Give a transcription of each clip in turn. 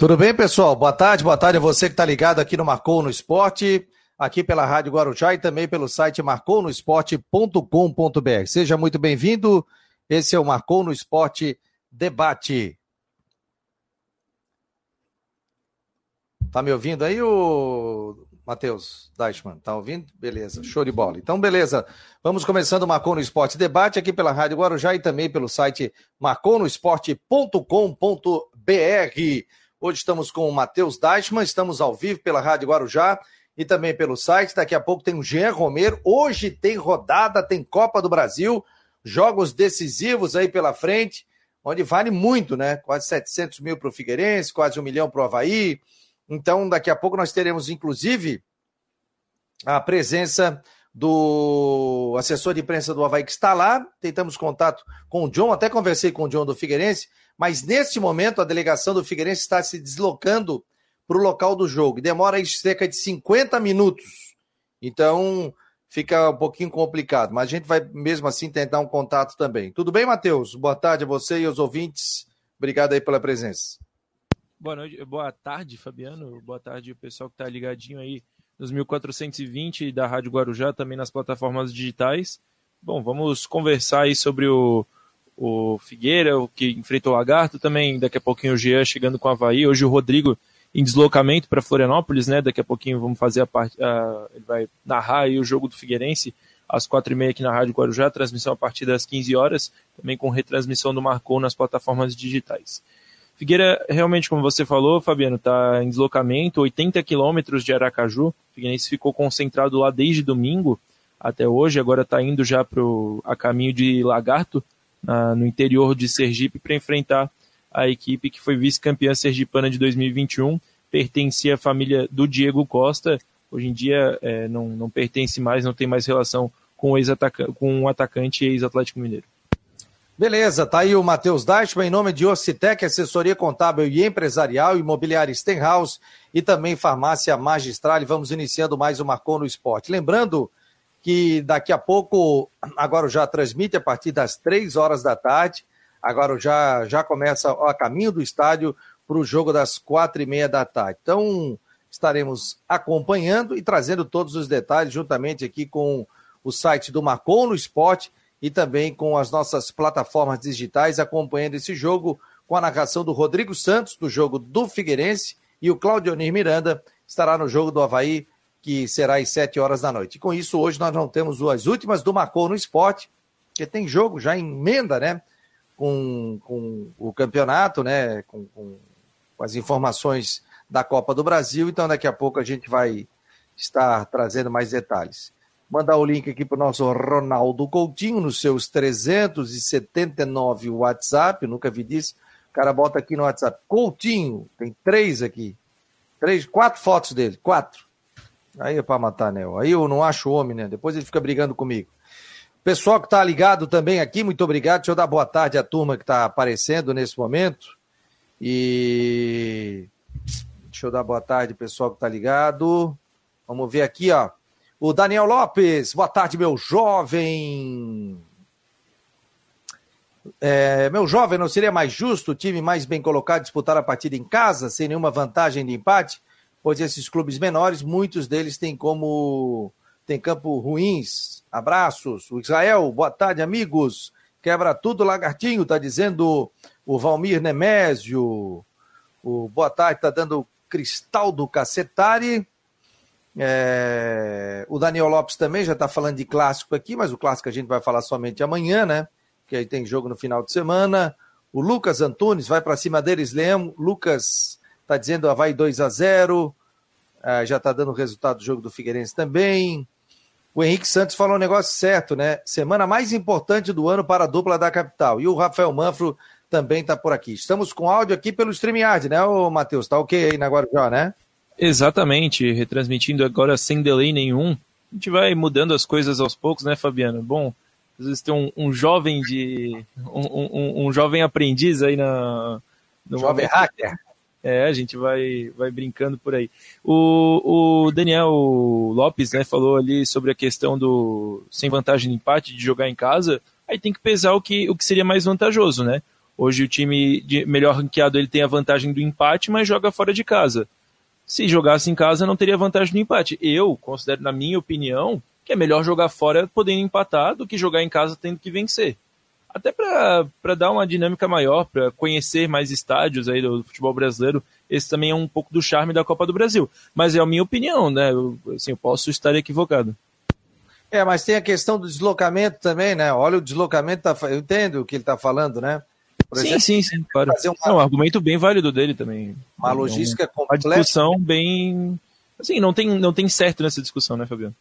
Tudo bem, pessoal? Boa tarde, boa tarde a você que está ligado aqui no Marcou no Esporte, aqui pela Rádio Guarujá e também pelo site marcounoesporte.com.br. Seja muito bem-vindo. Esse é o Marcou no Esporte Debate. Tá me ouvindo aí, o Matheus Deichmann? Tá ouvindo? Beleza, show de bola. Então, beleza. Vamos começando o Marcou no Esporte Debate aqui pela Rádio Guarujá e também pelo site marconoesporte.com.br. Hoje estamos com o Matheus Deichmann, estamos ao vivo pela Rádio Guarujá e também pelo site. Daqui a pouco tem o Jean Romero. Hoje tem rodada, tem Copa do Brasil, jogos decisivos aí pela frente, onde vale muito, né? Quase 700 mil para o Figueirense, quase um milhão para o Havaí. Então, daqui a pouco nós teremos, inclusive, a presença do assessor de imprensa do Havaí que está lá. Tentamos contato com o John, até conversei com o John do Figueirense mas neste momento a delegação do Figueirense está se deslocando para o local do jogo. Demora aí cerca de 50 minutos. Então fica um pouquinho complicado, mas a gente vai mesmo assim tentar um contato também. Tudo bem, Matheus? Boa tarde a você e aos ouvintes. Obrigado aí pela presença. Boa noite, boa tarde, Fabiano. Boa tarde, o pessoal que está ligadinho aí nos 1420 da Rádio Guarujá, também nas plataformas digitais. Bom, vamos conversar aí sobre o, o Figueira, o que enfrentou o Lagarto, também daqui a pouquinho o Jean chegando com o Havaí, hoje o Rodrigo em deslocamento para Florianópolis, né? Daqui a pouquinho vamos fazer a parte, ele vai narrar aí o jogo do Figueirense às quatro e meia aqui na Rádio Guarujá, transmissão a partir das 15 horas, também com retransmissão do Marcou nas plataformas digitais. Figueira, realmente, como você falou, Fabiano, está em deslocamento, 80 quilômetros de Aracaju. Figueirense ficou concentrado lá desde domingo até hoje, agora está indo já pro, a caminho de Lagarto, na, no interior de Sergipe para enfrentar a equipe que foi vice-campeã sergipana de 2021, pertencia à família do Diego Costa, hoje em dia é, não, não pertence mais, não tem mais relação com o, ex com o atacante ex-Atlético Mineiro. Beleza, tá aí o Matheus Deichmann, em nome de Ocitec, assessoria contábil e empresarial, imobiliária Stenhouse e também farmácia magistral. Vamos iniciando mais um Marcou no Esporte. Lembrando que daqui a pouco, agora já transmite a partir das três horas da tarde, agora já, já começa a caminho do estádio para o jogo das quatro e meia da tarde. Então, estaremos acompanhando e trazendo todos os detalhes juntamente aqui com o site do Marcou no Esporte e também com as nossas plataformas digitais acompanhando esse jogo com a narração do Rodrigo Santos, do jogo do Figueirense, e o Claudionir Miranda estará no jogo do Havaí que será às 7 horas da noite. E com isso, hoje nós não temos as últimas do Marcou no Esporte, que tem jogo já emenda, né? Com, com o campeonato, né? Com, com, com as informações da Copa do Brasil. Então, daqui a pouco a gente vai estar trazendo mais detalhes. Mandar o link aqui para o nosso Ronaldo Coutinho, nos seus 379 WhatsApp, nunca vi disso. O cara bota aqui no WhatsApp, Coutinho, tem três aqui. Três, quatro fotos dele, quatro. Aí é para matar, né? Aí eu não acho homem, né? Depois ele fica brigando comigo. Pessoal que está ligado também aqui, muito obrigado. Deixa eu dar boa tarde à turma que está aparecendo nesse momento. E deixa eu dar boa tarde, pessoal que está ligado. Vamos ver aqui, ó. O Daniel Lopes, boa tarde, meu jovem. É, meu jovem, não seria mais justo o time mais bem colocado disputar a partida em casa, sem nenhuma vantagem de empate? Pois esses clubes menores, muitos deles têm como tem campo ruins. Abraços. O Israel, boa tarde, amigos. Quebra tudo, Lagartinho, tá dizendo o Valmir Nemésio. O boa tarde, tá dando Cristal do Cacetari. É... O Daniel Lopes também já está falando de clássico aqui, mas o clássico a gente vai falar somente amanhã, né? Que aí tem jogo no final de semana. O Lucas Antunes vai para cima deles, Leão. Lucas Está dizendo vai 2 a 0 ah, já está dando o resultado do jogo do Figueirense também. O Henrique Santos falou um negócio certo, né? Semana mais importante do ano para a dupla da capital. E o Rafael Manfro também está por aqui. Estamos com áudio aqui pelo StreamYard, né, ô Matheus? Tá ok aí na Guarujá, né? Exatamente, retransmitindo agora sem delay nenhum. A gente vai mudando as coisas aos poucos, né, Fabiano? Bom, às vezes tem um, um jovem de. Um, um, um, jovem aprendiz aí na. No jovem momento. hacker. É, a gente vai, vai brincando por aí. O, o Daniel Lopes né, falou ali sobre a questão do sem vantagem de empate, de jogar em casa. Aí tem que pesar o que, o que seria mais vantajoso, né? Hoje o time melhor ranqueado ele tem a vantagem do empate, mas joga fora de casa. Se jogasse em casa, não teria vantagem do empate. Eu considero, na minha opinião, que é melhor jogar fora podendo empatar do que jogar em casa tendo que vencer. Até para dar uma dinâmica maior, para conhecer mais estádios aí do futebol brasileiro, esse também é um pouco do charme da Copa do Brasil. Mas é a minha opinião, né? Eu, assim, eu posso estar equivocado. É, mas tem a questão do deslocamento também, né? Olha o deslocamento, tá, eu entendo o que ele está falando, né? Por sim, exemplo, sim, sim, claro. Uma, é um argumento bem válido dele também. Uma logística completa. Uma discussão bem... Assim, não tem, não tem certo nessa discussão, né, Fabiano?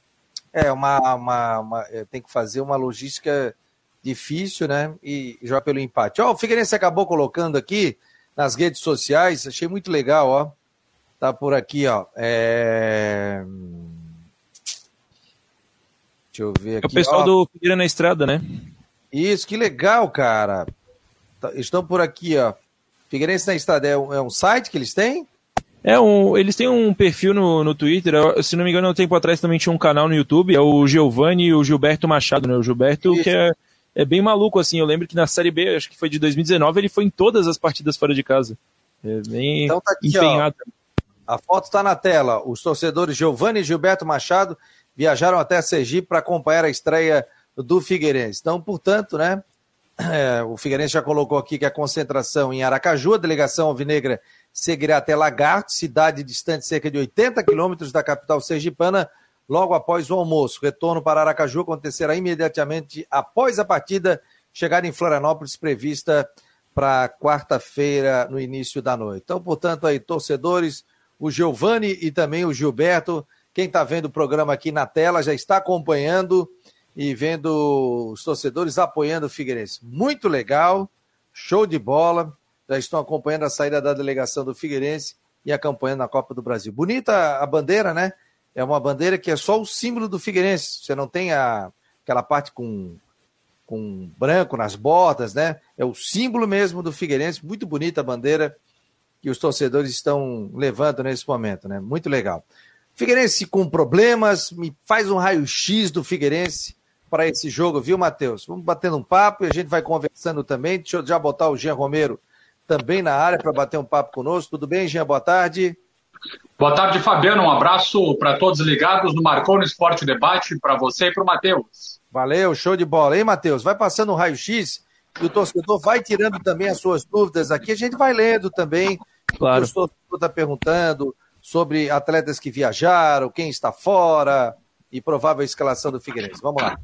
É, uma, uma, uma é, tem que fazer uma logística difícil, né? E jogar pelo empate. Ó, o Figueirense acabou colocando aqui nas redes sociais, achei muito legal, ó. Tá por aqui, ó. É... Deixa eu ver aqui. É o pessoal ó. do Figueira na Estrada, né? Isso, que legal, cara. Tá, estão por aqui, ó. Figueirense na Estrada é um, é um site que eles têm? É, um, eles têm um perfil no, no Twitter, se não me engano, um tempo atrás também tinha um canal no YouTube, é o Giovanni e o Gilberto Machado, né? O Gilberto Isso. que é, é bem maluco, assim, eu lembro que na Série B, acho que foi de 2019, ele foi em todas as partidas fora de casa. É bem então tá aqui, empenhado. Ó, a foto está na tela, os torcedores Giovanni e Gilberto Machado viajaram até Sergipe para acompanhar a estreia do Figueirense. Então, portanto, né, é, o Figueirense já colocou aqui que a concentração em Aracaju, a delegação alvinegra seguirá até Lagarto, cidade distante cerca de 80 quilômetros da capital sergipana, logo após o almoço. Retorno para Aracaju acontecerá imediatamente após a partida chegar em Florianópolis, prevista para quarta-feira, no início da noite. Então, portanto, aí, torcedores, o Giovanni e também o Gilberto quem está vendo o programa aqui na tela já está acompanhando e vendo os torcedores apoiando o Figueirense. Muito legal, show de bola. Já estão acompanhando a saída da delegação do Figueirense e a Copa do Brasil. Bonita a bandeira, né? É uma bandeira que é só o símbolo do Figueirense. Você não tem a, aquela parte com, com branco nas bordas, né? É o símbolo mesmo do Figueirense. Muito bonita a bandeira que os torcedores estão levando nesse momento, né? Muito legal. Figueirense com problemas, me faz um raio-x do Figueirense para esse jogo, viu, Matheus? Vamos batendo um papo e a gente vai conversando também. Deixa eu já botar o Jean Romero também na área para bater um papo conosco. Tudo bem, Jean? Boa tarde. Boa tarde, Fabiano. Um abraço para todos ligados no Marcou no Esporte Debate, para você e para o Matheus. Valeu, show de bola. Hein, Matheus? Vai passando um raio-x e o torcedor vai tirando também as suas dúvidas aqui. A gente vai lendo também. Claro. O torcedor está perguntando sobre atletas que viajaram, quem está fora e provável escalação do Figueirense. Vamos lá.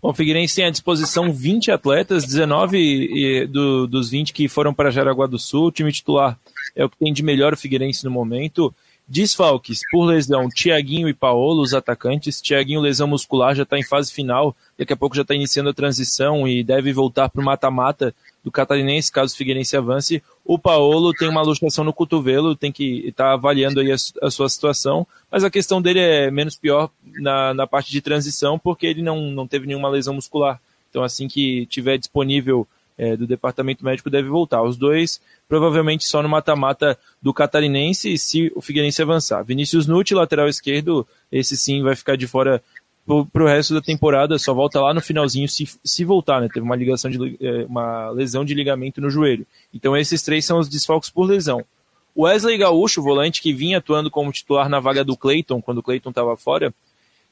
Bom, o Figueirense tem à disposição 20 atletas, 19 do, dos 20 que foram para Jaraguá do Sul. O time titular é o que tem de melhor o Figueirense no momento. Desfalques por lesão, Tiaguinho e Paolo, os atacantes. Tiaguinho, lesão muscular, já está em fase final. Daqui a pouco já está iniciando a transição e deve voltar para o mata-mata do Catarinense, caso o Figueirense avance. O Paolo tem uma luxação no cotovelo, tem que estar tá avaliando aí a, a, sua situação, mas a questão dele é menos pior na, na parte de transição, porque ele não, não teve nenhuma lesão muscular. Então, assim que tiver disponível é, do departamento médico, deve voltar. Os dois, provavelmente só no mata-mata do Catarinense, se o Figueirense avançar. Vinícius Nutti, lateral esquerdo, esse sim vai ficar de fora para o resto da temporada, só volta lá no finalzinho se, se voltar, né? Teve uma ligação de é, uma lesão de ligamento no joelho. Então esses três são os desfalques por lesão. Wesley Gaúcho, volante que vinha atuando como titular na vaga do Clayton, quando o Clayton estava fora,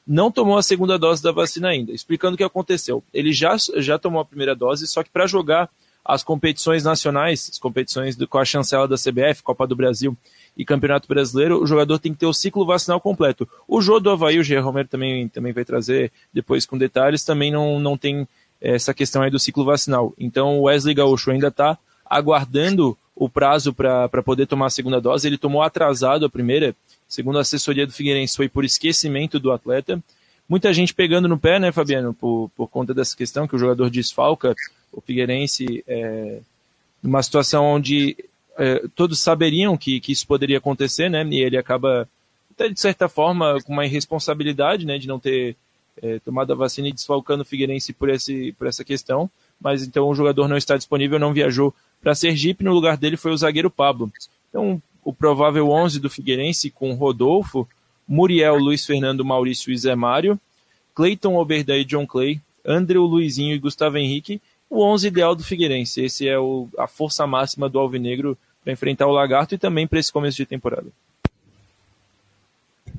não tomou a segunda dose da vacina ainda. Explicando o que aconteceu. Ele já, já tomou a primeira dose, só que para jogar as competições nacionais, as competições do, com a chancela da CBF, Copa do Brasil e Campeonato Brasileiro, o jogador tem que ter o ciclo vacinal completo. O jogo do Havaí, o G. Romero também, também vai trazer depois com detalhes, também não, não tem essa questão aí do ciclo vacinal. Então o Wesley Gaúcho ainda está aguardando o prazo para poder tomar a segunda dose. Ele tomou atrasado a primeira, segundo a assessoria do Figueirense, foi por esquecimento do atleta. Muita gente pegando no pé, né, Fabiano, por, por conta dessa questão que o jogador desfalca o Figueirense é, numa situação onde é, todos saberiam que, que isso poderia acontecer, né? E ele acaba, até de certa forma, com uma irresponsabilidade, né? De não ter é, tomado a vacina e desfalcando o Figueirense por, esse, por essa questão. Mas então o jogador não está disponível, não viajou para Sergipe. No lugar dele foi o zagueiro Pablo. Então, o provável 11 do Figueirense com Rodolfo, Muriel, Luiz Fernando, Maurício e Zé Mário, Cleiton, Oberdan e John Clay, André, Luizinho e Gustavo Henrique o 11 ideal do Figueirense. Esse é o, a força máxima do Alvinegro para enfrentar o Lagarto e também para esse começo de temporada.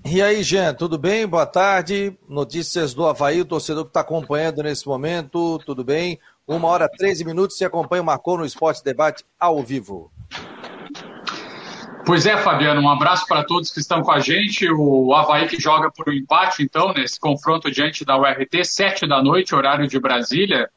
E aí, Jean, tudo bem? Boa tarde. Notícias do Havaí, o torcedor que está acompanhando nesse momento, tudo bem? Uma hora, 13 minutos, se acompanha o Marcou no Esporte Debate ao vivo. Pois é, Fabiano, um abraço para todos que estão com a gente. O Havaí que joga por um empate, então, nesse confronto diante da URT, sete da noite, horário de Brasília.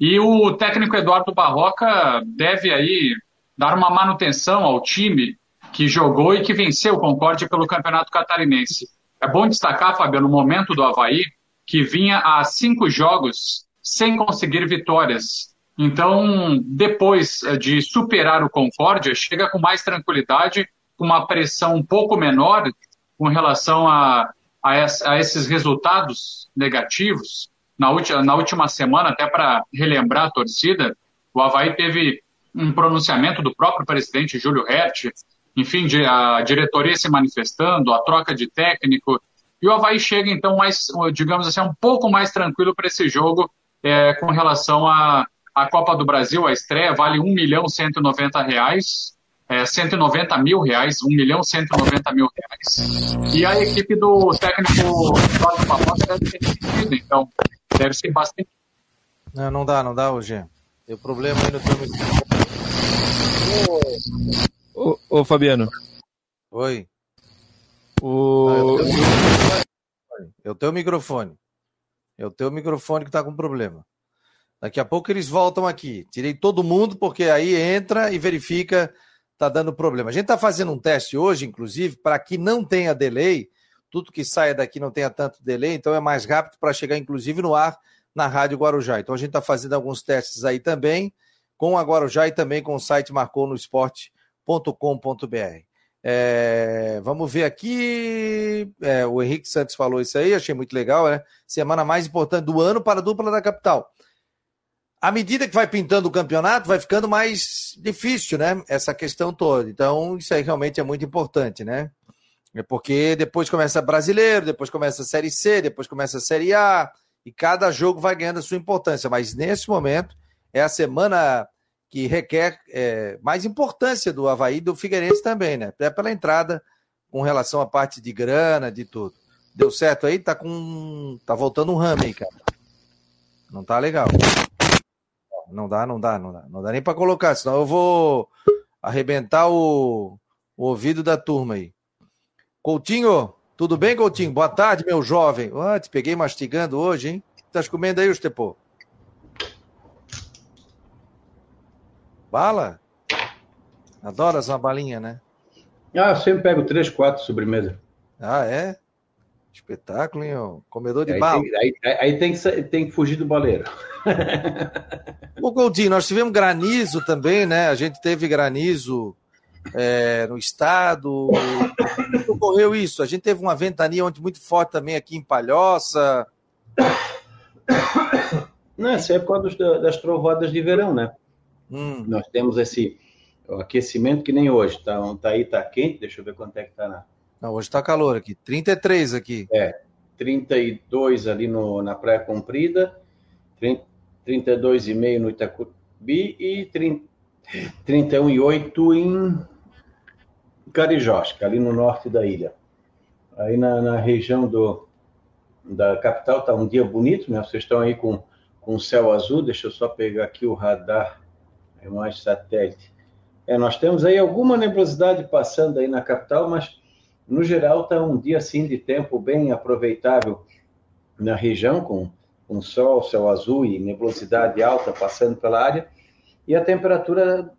E o técnico Eduardo Barroca deve aí dar uma manutenção ao time que jogou e que venceu o Concórdia pelo Campeonato Catarinense. É bom destacar, Fabiano, no momento do Havaí, que vinha há cinco jogos sem conseguir vitórias. Então, depois eh, de superar o Concórdia, chega com mais tranquilidade, com uma pressão um pouco menor com relação a, a, a esses resultados negativos. Na última, na última semana, até para relembrar a torcida, o Havaí teve um pronunciamento do próprio presidente Júlio Hertz, enfim, a diretoria se manifestando, a troca de técnico, e o Havaí chega, então, mais, digamos assim, um pouco mais tranquilo para esse jogo é, com relação a, a, Copa do Brasil, a estreia vale 1 milhão 190 reais, é, 190 mil reais, 1 milhão 190 mil reais. E a equipe do técnico Cláudio Barbosa deve ter decidido, então deve ser bastante. Não, não dá, não dá, hoje. Tem problema aí no teu Ô, ô Fabiano. Oi. O... É o teu microfone. É o teu microfone que está com problema. Daqui a pouco eles voltam aqui. Tirei todo mundo, porque aí entra e verifica, tá dando problema. A gente está fazendo um teste hoje, inclusive, para que não tenha delay. Tudo que saia daqui não tenha tanto delay, então é mais rápido para chegar, inclusive, no ar na Rádio Guarujá. Então a gente está fazendo alguns testes aí também, com a Guarujá e também com o site Marcou no Esporte com.br. É, vamos ver aqui. É, o Henrique Santos falou isso aí, achei muito legal, né? Semana mais importante do ano para a dupla da capital. À medida que vai pintando o campeonato, vai ficando mais difícil, né? Essa questão toda. Então, isso aí realmente é muito importante, né? É porque depois começa brasileiro, depois começa a Série C, depois começa a Série A, e cada jogo vai ganhando a sua importância. Mas nesse momento, é a semana que requer é, mais importância do Havaí e do Figueirense também, né? Até pela entrada com relação à parte de grana, de tudo. Deu certo aí? Tá com. Tá voltando um rame aí, cara. Não tá legal. Não dá, não dá, não dá. Não dá nem para colocar, senão eu vou arrebentar o, o ouvido da turma aí. Coutinho, tudo bem, Coutinho? Boa tarde, meu jovem. Oh, te peguei mastigando hoje, hein? Tá comendo aí, Estepô? Bala? Adoras uma balinha, né? Ah, eu sempre pego três, quatro sobremesa. Ah, é? Espetáculo, hein? Comedor de aí bala. Tem, aí, aí tem, que, tem que fugir do baleiro. Ô, Goldinho, nós tivemos granizo também, né? A gente teve granizo é, no estado. Como ocorreu isso? A gente teve uma ventania ontem muito forte também aqui em Palhoça. Não, essa é por causa das trovadas de verão, né? Hum. Nós temos esse aquecimento que nem hoje. Tá, tá aí, tá quente. Deixa eu ver quanto é que tá na. Não, hoje tá calor aqui. 33 aqui. É. 32 ali no, na Praia Comprida, 32,5 no Itacubi e 30, 31,8 em Carijós, ali no norte da ilha. Aí na, na região do, da capital tá um dia bonito, né? Vocês estão aí com, com céu azul. Deixa eu só pegar aqui o radar imagem satélite. É, nós temos aí alguma nebulosidade passando aí na capital, mas no geral está um dia assim de tempo bem aproveitável na região, com, com sol, céu azul e nebulosidade alta passando pela área, e a temperatura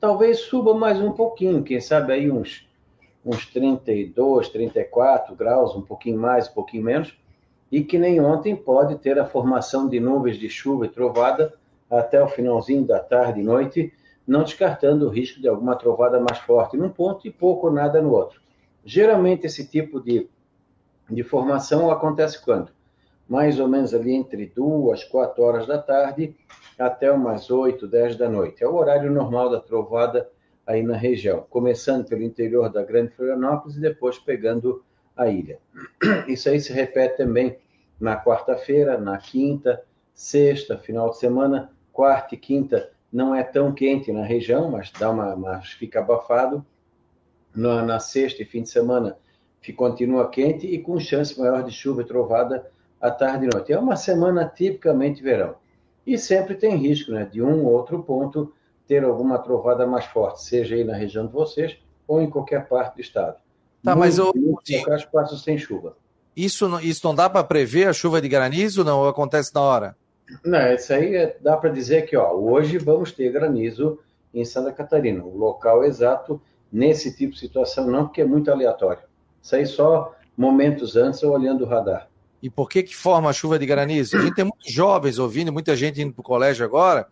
talvez suba mais um pouquinho, quem sabe aí uns, uns 32, 34 graus, um pouquinho mais, um pouquinho menos, e que nem ontem pode ter a formação de nuvens de chuva e trovada até o finalzinho da tarde e noite, não descartando o risco de alguma trovada mais forte num ponto e pouco ou nada no outro. Geralmente esse tipo de, de formação acontece quando? Mais ou menos ali entre duas, quatro horas da tarde até umas oito, dez da noite. É o horário normal da trovada aí na região, começando pelo interior da Grande Florianópolis e depois pegando a ilha. Isso aí se repete também na quarta-feira, na quinta, sexta, final de semana, quarta e quinta não é tão quente na região, mas dá uma, mas fica abafado. Na, na sexta e fim de semana continua quente e com chance maior de chuva e trovada à tarde e noite. É uma semana tipicamente verão. E sempre tem risco né, de um ou outro ponto ter alguma trovada mais forte, seja aí na região de vocês ou em qualquer parte do estado. Tá, Muito, mas eu... poucos espaços sem chuva. Isso, isso não dá para prever a chuva de granizo, não? Ou acontece na hora? Não, isso aí é, dá para dizer que ó, hoje vamos ter granizo em Santa Catarina. O local exato nesse tipo de situação não, porque é muito aleatório. Isso aí só momentos antes olhando o radar. E por que que forma a chuva de granizo? A gente tem muitos jovens ouvindo, muita gente indo para o colégio agora,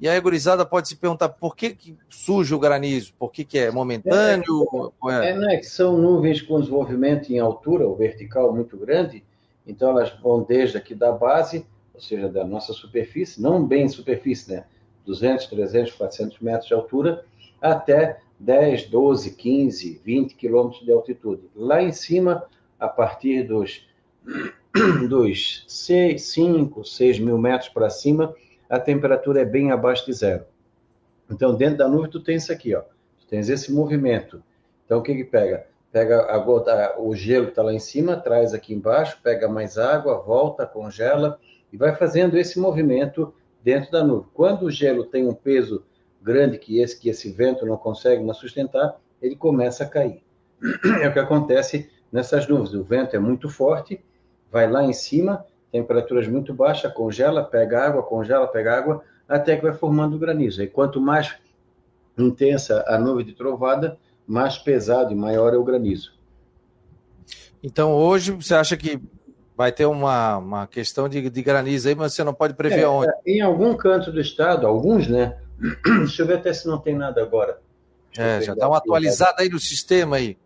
e aí a gurizada pode se perguntar por que, que surge o granizo? Por que, que é momentâneo? É, é, é, né, que são nuvens com desenvolvimento em altura, ou vertical, muito grande, então elas vão desde aqui da base, ou seja, da nossa superfície, não bem superfície, né? 200, 300, 400 metros de altura, até 10, 12, 15, 20 quilômetros de altitude. Lá em cima, a partir dos, dos 6, 5, 6 mil metros para cima, a temperatura é bem abaixo de zero. Então, dentro da nuvem, tu tens isso aqui, ó. Tu tens esse movimento. Então, o que que pega? Pega a gota, o gelo que está lá em cima, traz aqui embaixo, pega mais água, volta, congela e vai fazendo esse movimento dentro da nuvem. Quando o gelo tem um peso grande que esse que esse vento não consegue mais sustentar, ele começa a cair. É o que acontece nessas nuvens. O vento é muito forte, vai lá em cima, temperaturas muito baixas, congela, pega água, congela, pega água, até que vai formando granizo. E quanto mais intensa a nuvem de trovada, mais pesado e maior é o granizo. Então hoje você acha que vai ter uma, uma questão de, de granizo aí, mas você não pode prever é, onde? Em algum canto do estado, alguns, né? Deixa eu ver até se não tem nada agora. é, já dá uma atualizada aí no sistema aí.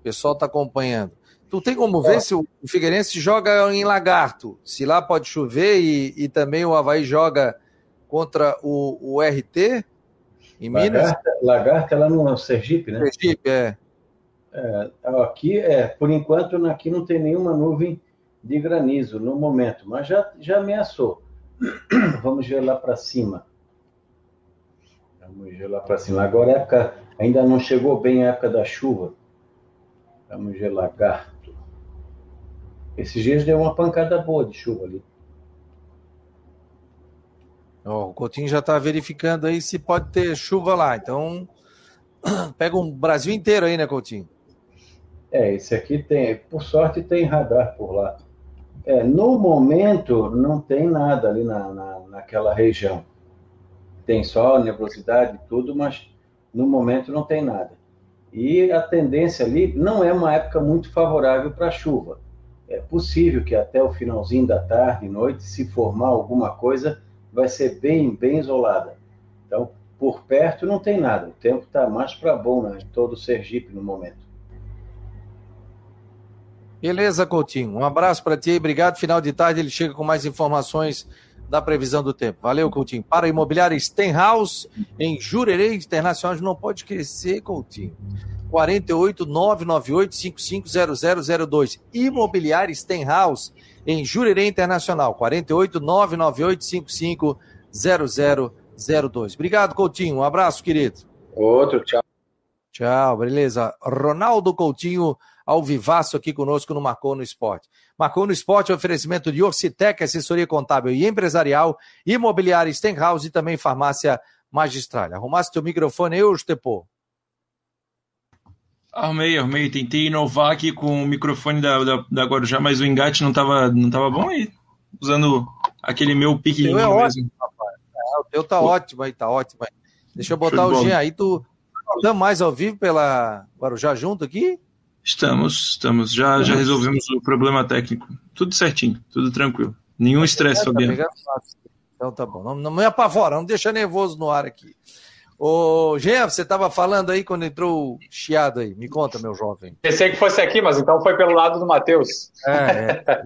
O pessoal está acompanhando. Tu tem como ver é. se o Figueirense joga em Lagarto, se lá pode chover e, e também o Havaí joga contra o, o RT em Minas? Lagarta, Lagarta lá no Sergipe, né? Sergipe, é. é. Aqui, é, por enquanto, aqui não tem nenhuma nuvem de granizo no momento, mas já, já ameaçou. Vamos ver lá para cima. Vamos lá para cima. Agora, época, ainda não chegou bem a época da chuva. Vamos ver lagarto. Esses dias deu uma pancada boa de chuva ali. Oh, o Coutinho já está verificando aí se pode ter chuva lá. Então, pega um Brasil inteiro aí, né, Coutinho? É, esse aqui tem, por sorte, tem radar por lá. É, no momento, não tem nada ali na, na, naquela região. Tem só nebulosidade e tudo, mas no momento não tem nada. E a tendência ali não é uma época muito favorável para chuva é possível que até o finalzinho da tarde noite, se formar alguma coisa, vai ser bem, bem isolada. Então, por perto não tem nada. O tempo está mais para bom né, todo o Sergipe no momento. Beleza, Coutinho. Um abraço para ti. Obrigado. Final de tarde ele chega com mais informações da previsão do tempo. Valeu, Coutinho. Para a imobiliária Stenhouse, em Jurerê Internacional, não pode crescer, Coutinho. 48 998 550002. Imobiliária Stenhouse, em Jurerê Internacional. 48 998 550002. Obrigado, Coutinho. Um abraço, querido. Outro, tchau. Tchau, beleza. Ronaldo Coutinho, ao vivaço aqui conosco no Marcou no Esporte. Marcou no Esporte, oferecimento de Orcitec, assessoria contábil e empresarial, imobiliária Stenhouse e também farmácia magistral. Arrumasse teu microfone aí, Estepô? Armei, armei. Tentei inovar aqui com o microfone da, da, da Guarujá, mas o engate não tava, não tava bom aí. Usando aquele meu pequenininho é mesmo. Ótimo, rapaz. É, o teu tá Pô. ótimo aí, tá ótimo aí. Deixa eu botar o Jean aí. Tu estamos mais ao vivo pela Guarujá junto aqui? Estamos, estamos. Já, já resolvemos o problema técnico. Tudo certinho, tudo tranquilo. Nenhum estresse, Fabiano. Tá então tá bom. Não, não me apavora, não deixa nervoso no ar aqui. Ô, Jean, você estava falando aí quando entrou o chiado aí. Me conta, meu jovem. Pensei que fosse aqui, mas então foi pelo lado do Matheus. É, é.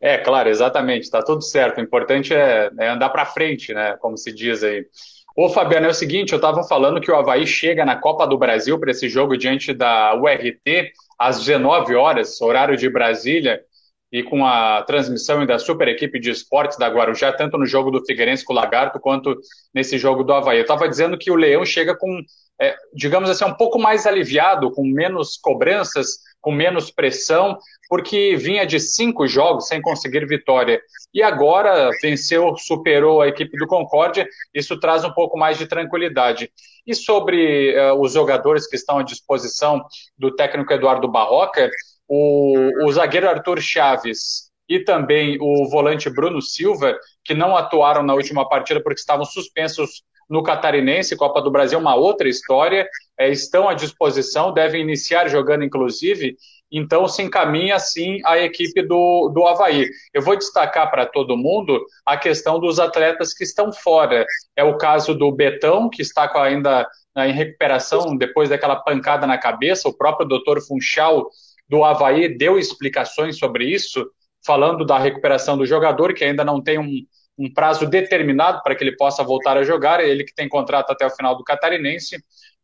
é claro, exatamente. Está tudo certo. O importante é, é andar para frente, né? Como se diz aí. Ô, Fabiano, é o seguinte, eu estava falando que o Havaí chega na Copa do Brasil para esse jogo diante da URT às 19 horas, horário de Brasília. e com a transmissão da super equipe de esportes da Guarujá, tanto no jogo do Figueirense com o Lagarto, quanto nesse jogo do Havaí. Eu estava dizendo que o Leão chega com, é, digamos assim, um pouco mais aliviado, com menos cobranças, com menos pressão, porque vinha de cinco jogos sem conseguir vitória. E agora venceu, superou a equipe do Concórdia, isso traz um pouco mais de tranquilidade. E sobre uh, os jogadores que estão à disposição do técnico Eduardo Barroca, o, o zagueiro Arthur Chaves e também o volante Bruno Silva, que não atuaram na última partida porque estavam suspensos no Catarinense, Copa do Brasil, uma outra história, é, estão à disposição, devem iniciar jogando, inclusive, então se encaminha assim a equipe do, do Havaí. Eu vou destacar para todo mundo a questão dos atletas que estão fora. É o caso do Betão, que está ainda em recuperação depois daquela pancada na cabeça, o próprio doutor Funchal do Havaí deu explicações sobre isso, falando da recuperação do jogador, que ainda não tem um, um prazo determinado para que ele possa voltar a jogar, ele que tem contrato até o final do Catarinense.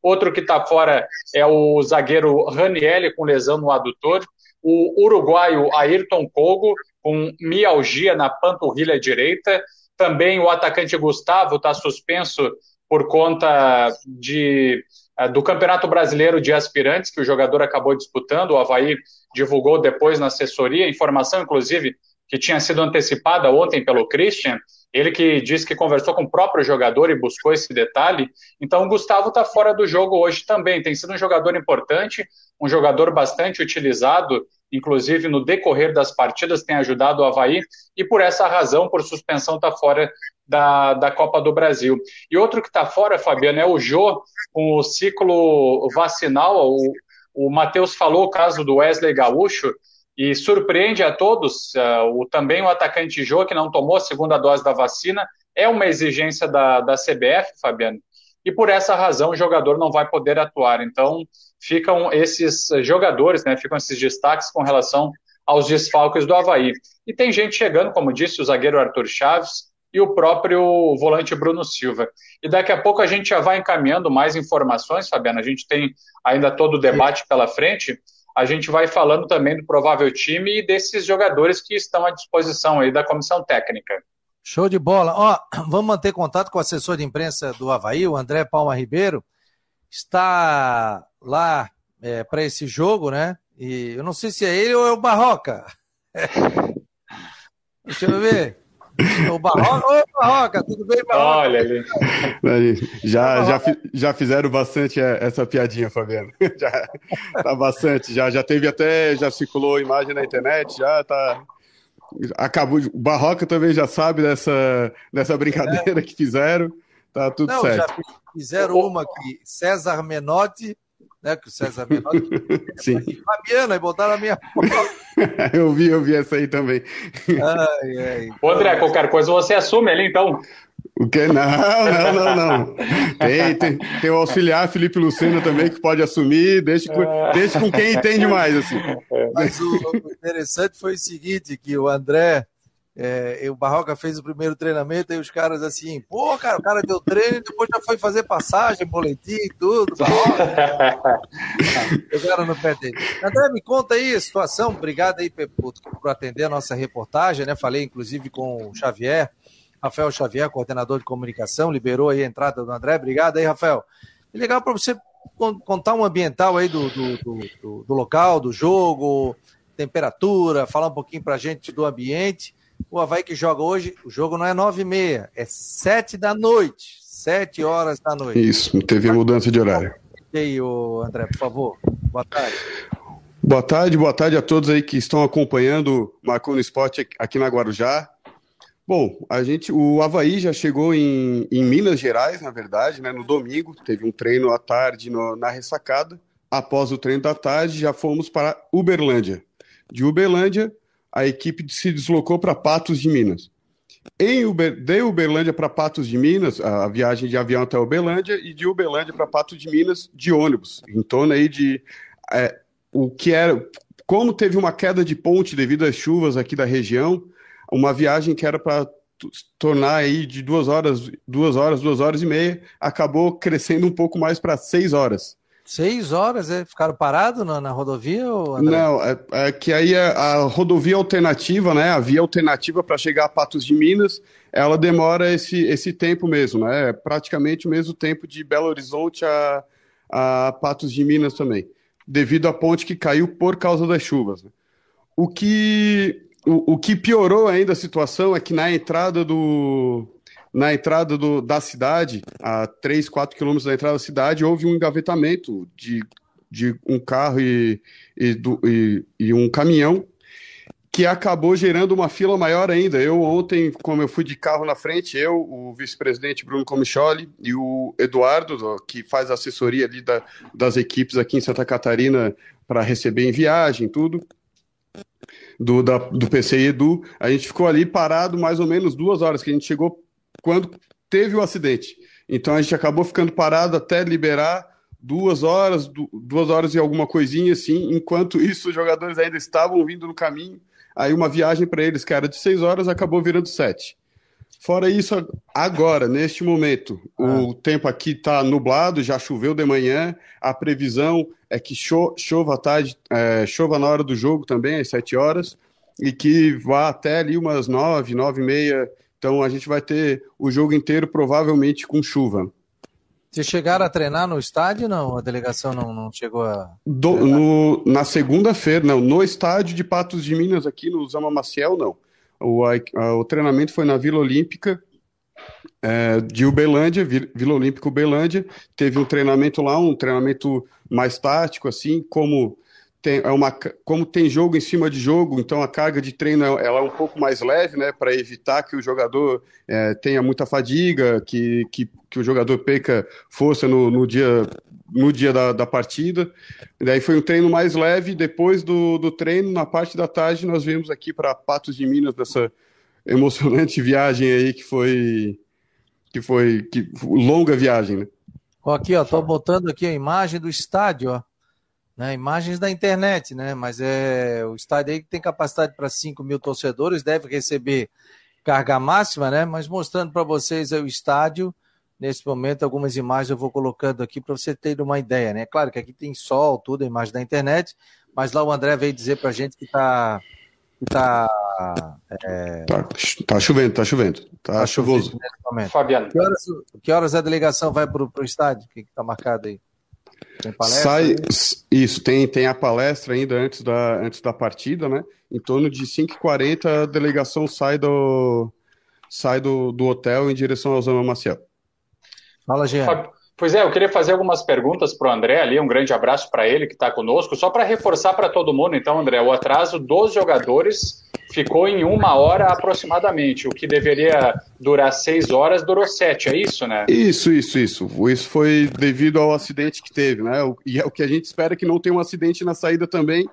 Outro que está fora é o zagueiro Ranielli, com lesão no adutor. O uruguaio Ayrton Kogo, com mialgia na panturrilha direita. Também o atacante Gustavo está suspenso por conta de é, do Campeonato Brasileiro de Aspirantes, que o jogador acabou disputando, o Havaí divulgou depois na assessoria, informação, inclusive, que tinha sido antecipada ontem pelo Christian, ele que disse que conversou com o próprio jogador e buscou esse detalhe. Então, o Gustavo está fora do jogo hoje também. Tem sido um jogador importante, um jogador bastante utilizado, inclusive no decorrer das partidas, tem ajudado o Havaí, e por essa razão, por suspensão, está fora da, da Copa do Brasil. E outro que está fora, Fabiano, é o Jô, com o ciclo vacinal. O, o Matheus falou o caso do Wesley Gaúcho, e surpreende a todos, uh, o, também o atacante Jô, que não tomou a segunda dose da vacina, é uma exigência da, da CBF, Fabiano, e por essa razão o jogador não vai poder atuar. Então, ficam esses jogadores, né, ficam esses destaques com relação aos desfalques do Havaí. E tem gente chegando, como disse o zagueiro Arthur Chaves, e o próprio volante Bruno Silva. E daqui a pouco a gente já vai encaminhando mais informações, Fabiano. A gente tem ainda todo o debate pela frente. A gente vai falando também do provável time e desses jogadores que estão à disposição aí da comissão técnica. Show de bola. Ó, vamos manter contato com o assessor de imprensa do Havaí, o André Palma Ribeiro. Está lá é, para esse jogo, né? E eu não sei se é ele ou é o Barroca. Deixa eu ver. O Barroca, oi Barroca, tudo bem, Barroca? Olha ali. Já, já, já fizeram bastante é, essa piadinha, Fabiano. Já, tá bastante, já, já teve até, já circulou imagem na internet, já tá. Acabou. O Barroca também já sabe dessa, dessa brincadeira é. que fizeram. Tá tudo Não, certo. Já fizeram uma aqui, César Menotti né? Que o César Menor. Sim. Fabiano, aí botaram a minha Eu vi, eu vi essa aí também. Ai, ai. Ô, André, qualquer coisa você assume ali, então. O que? Não, não, não, não. Tem, tem, tem o auxiliar Felipe Lucena também que pode assumir, deixa, deixa com quem entende mais. Assim. Mas o, o interessante foi o seguinte, que o André é, o Barroca fez o primeiro treinamento e os caras assim, pô, cara, o cara deu treino e depois já foi fazer passagem, boletim e tudo. Pegaram no pé dele. André, me conta aí a situação. Obrigado aí por, por atender a nossa reportagem, né? Falei inclusive com o Xavier, Rafael Xavier, coordenador de comunicação, liberou aí a entrada do André. Obrigado aí, Rafael. É legal para você contar um ambiental aí do, do, do, do local, do jogo, temperatura, falar um pouquinho para a gente do ambiente o Havaí que joga hoje, o jogo não é nove e meia, é sete da noite. Sete horas da noite. Isso, teve a mudança de horário. E aí, André, por favor. Boa tarde. Boa tarde, boa tarde a todos aí que estão acompanhando o Marconi Esporte aqui na Guarujá. Bom, a gente, o Havaí já chegou em, em Minas Gerais, na verdade, né, no domingo, teve um treino à tarde no, na ressacada. Após o treino da tarde, já fomos para Uberlândia. De Uberlândia, a equipe se deslocou para Patos de Minas. Em Uber, de Uberlândia para Patos de Minas, a viagem de avião até Uberlândia, e de Uberlândia para Patos de Minas de ônibus, em torno aí de é, o que era. Como teve uma queda de ponte devido às chuvas aqui da região, uma viagem que era para tornar aí de duas horas, duas horas, duas horas e meia, acabou crescendo um pouco mais para seis horas. Seis horas, é? Ficaram parados na, na rodovia? Não, é, é, que aí a, a, rodovia alternativa, né? A via alternativa para chegar a Patos de Minas, ela demora esse, esse tempo mesmo, né? É praticamente o mesmo tempo de Belo Horizonte a, a Patos de Minas também, devido à ponte que caiu por causa das chuvas. Né? O que o, o que piorou ainda a situação é que na entrada do, na entrada do, da cidade, a 3, 4 quilômetros da entrada da cidade, houve um engavetamento de, de um carro e, e, do, e, e um caminhão que acabou gerando uma fila maior ainda. Eu ontem, como eu fui de carro na frente, eu, o vice-presidente Bruno Comicholi e o Eduardo, que faz assessoria ali da, das equipes aqui em Santa Catarina para receber em viagem, tudo, do, da, do PCI Edu, a gente ficou ali parado mais ou menos duas horas, que a gente chegou quando teve o acidente. Então a gente acabou ficando parado até liberar duas horas, duas horas e alguma coisinha assim. Enquanto isso, os jogadores ainda estavam vindo no caminho. Aí uma viagem para eles que era de seis horas acabou virando sete. Fora isso, agora, neste momento, ah. o tempo aqui está nublado, já choveu de manhã. A previsão é que cho chova à tarde, é, chova na hora do jogo também, às sete horas, e que vá até ali umas nove, nove e meia então a gente vai ter o jogo inteiro provavelmente com chuva. Vocês chegaram a treinar no estádio não? A delegação não, não chegou a. Do, no, na segunda-feira, não. No estádio de Patos de Minas, aqui no Zama Maciel, não. O, a, o treinamento foi na Vila Olímpica é, de Uberlândia, Vila Olímpica Uberlândia. Teve um treinamento lá, um treinamento mais tático, assim, como tem, é uma, como tem jogo em cima de jogo, então a carga de treino ela é um pouco mais leve, né, para evitar que o jogador é, tenha muita fadiga, que, que, que, o jogador perca força no, no dia, no dia da, da partida. E daí foi um treino mais leve. Depois do, do treino, na parte da tarde, nós viemos aqui para Patos de Minas, dessa emocionante viagem aí que foi que foi que longa viagem, né? Aqui, ó, tô botando aqui a imagem do estádio, ó né, imagens da internet, né? Mas é o estádio aí que tem capacidade para 5 mil torcedores, deve receber carga máxima, né? Mas mostrando para vocês o estádio, nesse momento, algumas imagens eu vou colocando aqui para você ter uma ideia, né? Claro que aqui tem sol, tudo, a imagem da internet, mas lá o André veio dizer para a gente que está que tá, é... tá, tá chovendo, tá chovendo, tá, tá chuvoso. Fabiano. Que horas, que horas a delegação vai para o estádio? O que está marcado aí? Tem palestra? Sai, isso, tem, tem a palestra ainda antes da, antes da partida, né? Em torno de 5h40 a delegação sai do, sai do, do hotel em direção ao Zama Maciel. Fala, Jean. Pois é, eu queria fazer algumas perguntas para o André ali, um grande abraço para ele que está conosco, só para reforçar para todo mundo, então, André, o atraso dos jogadores ficou em uma hora aproximadamente. O que deveria durar seis horas durou sete, é isso, né? Isso, isso, isso. Isso foi devido ao acidente que teve, né? E é o que a gente espera que não tenha um acidente na saída também,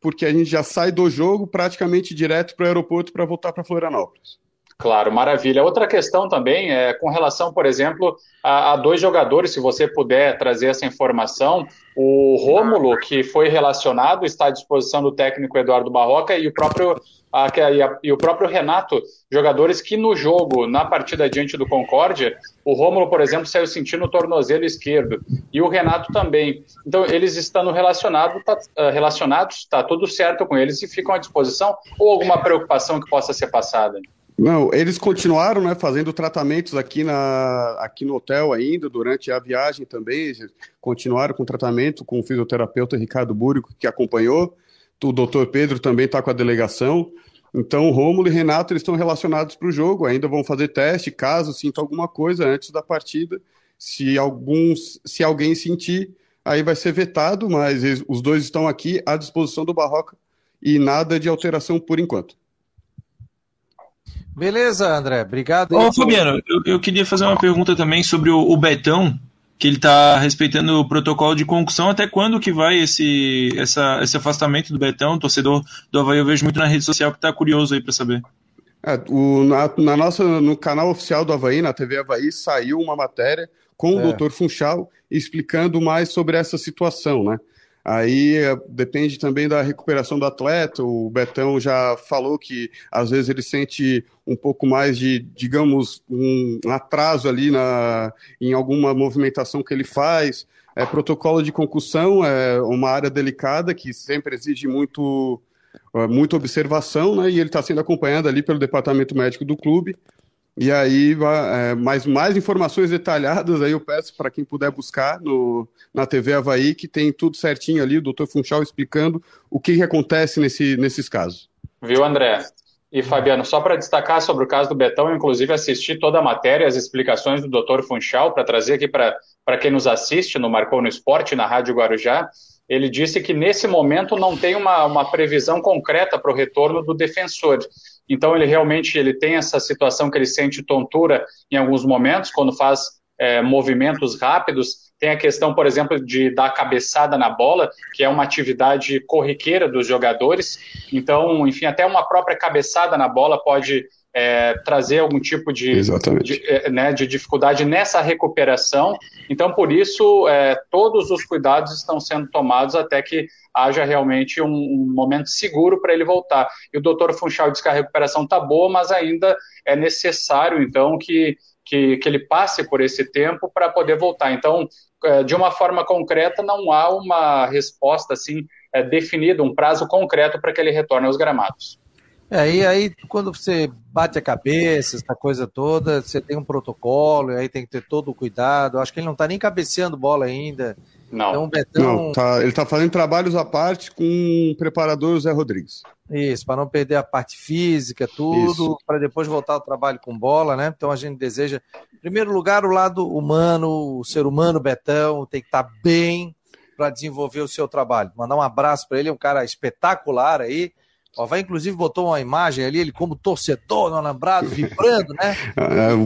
porque a gente já sai do jogo praticamente direto para o aeroporto para voltar para Florianópolis. Claro, maravilha. Outra questão também é com relação, por exemplo, a, a, dois jogadores, se você puder trazer essa informação. O Rômulo, que foi relacionado, está à disposição do técnico Eduardo Barroca, e o próprio, a, a, e o próprio Renato, jogadores que no jogo, na partida diante do Concórdia, o Rômulo, por exemplo, saiu sentindo o tornozelo esquerdo, e o Renato também. Então, eles estando relacionado, tá, uh, relacionados, está tudo certo com eles e ficam à disposição, ou alguma preocupação que possa ser passada? Não, eles continuaram né, fazendo tratamentos aqui, na, aqui no hotel ainda, durante a viagem também. Continuaram com tratamento com o fisioterapeuta Ricardo Búrico, que acompanhou. O doutor Pedro também está com a delegação. Então, Rômulo e Renato eles estão relacionados para o jogo, ainda vão fazer teste, caso sinta alguma coisa antes da partida. Se, alguns, se alguém sentir, aí vai ser vetado, mas eles, os dois estão aqui à disposição do Barroca e nada de alteração por enquanto. Beleza, André. Obrigado. Ô, Fabiano, eu, eu, queria fazer uma pergunta também sobre o, o Betão, que ele está respeitando o protocolo de concussão. Até quando que vai esse, essa, esse afastamento do Betão? O torcedor do Havaí eu vejo muito na rede social que está curioso aí para saber. É, o, na, na, nossa, no canal oficial do Havaí, na TV Havaí, saiu uma matéria com é. o Dr. Funchal explicando mais sobre essa situação, né? Aí é, depende também da recuperação do atleta. O Betão já falou que às vezes ele sente um pouco mais de, digamos, um atraso ali na, em alguma movimentação que ele faz. é, protocolo de concussão é uma área delicada que sempre exige muito, é, muita observação, né? E ele está sendo acompanhado ali pelo departamento médico do clube. E aí, é, mais, mais informações detalhadas, aí eu peço para quem puder buscar no, na TV Havaí, que tem tudo certinho ali, o doutor Funchal explicando o que, que acontece nesse, nesses casos. Viu, André? E Fabiano, só para destacar sobre o caso do Betão, inclusive assisti toda a matéria, as explicações do Dr. Funchal, para trazer aqui para quem nos assiste no Marcou no Esporte, na Rádio Guarujá. Ele disse que nesse momento não tem uma, uma previsão concreta para o retorno do defensor. Então ele realmente ele tem essa situação que ele sente tontura em alguns momentos, quando faz é, movimentos rápidos. Tem a questão, por exemplo, de dar cabeçada na bola, que é uma atividade corriqueira dos jogadores. Então, enfim, até uma própria cabeçada na bola pode é, trazer algum tipo de, de, é, né, de, dificuldade nessa recuperação. Então, por isso, é, todos os cuidados estão sendo tomados até que haja realmente um, um momento seguro para ele voltar. E o doutor Funchal diz que a recuperação está boa, mas ainda é necessário, então, que, que, que ele passe por esse tempo para poder voltar. Então, é, de uma forma concreta, não há uma resposta assim é, definida, um prazo concreto para que ele retorne aos gramados. É, e aí quando você bate a cabeça, essa coisa toda, você tem um protocolo, e aí tem que ter todo o cuidado. Acho que ele não está nem cabeceando bola ainda. Não. Então, Betão... não tá, ele está fazendo trabalhos à parte com o preparador Zé Rodrigues. Isso, para não perder a parte física, tudo, para depois voltar ao trabalho com bola, né? Então a gente deseja, em primeiro lugar, o lado humano, o ser humano Betão tem que estar tá bem para desenvolver o seu trabalho. Mandar um abraço para ele, é um cara espetacular aí Ó, vai inclusive botou uma imagem ali, ele como torcedor no alambrado, vibrando, né? É, o,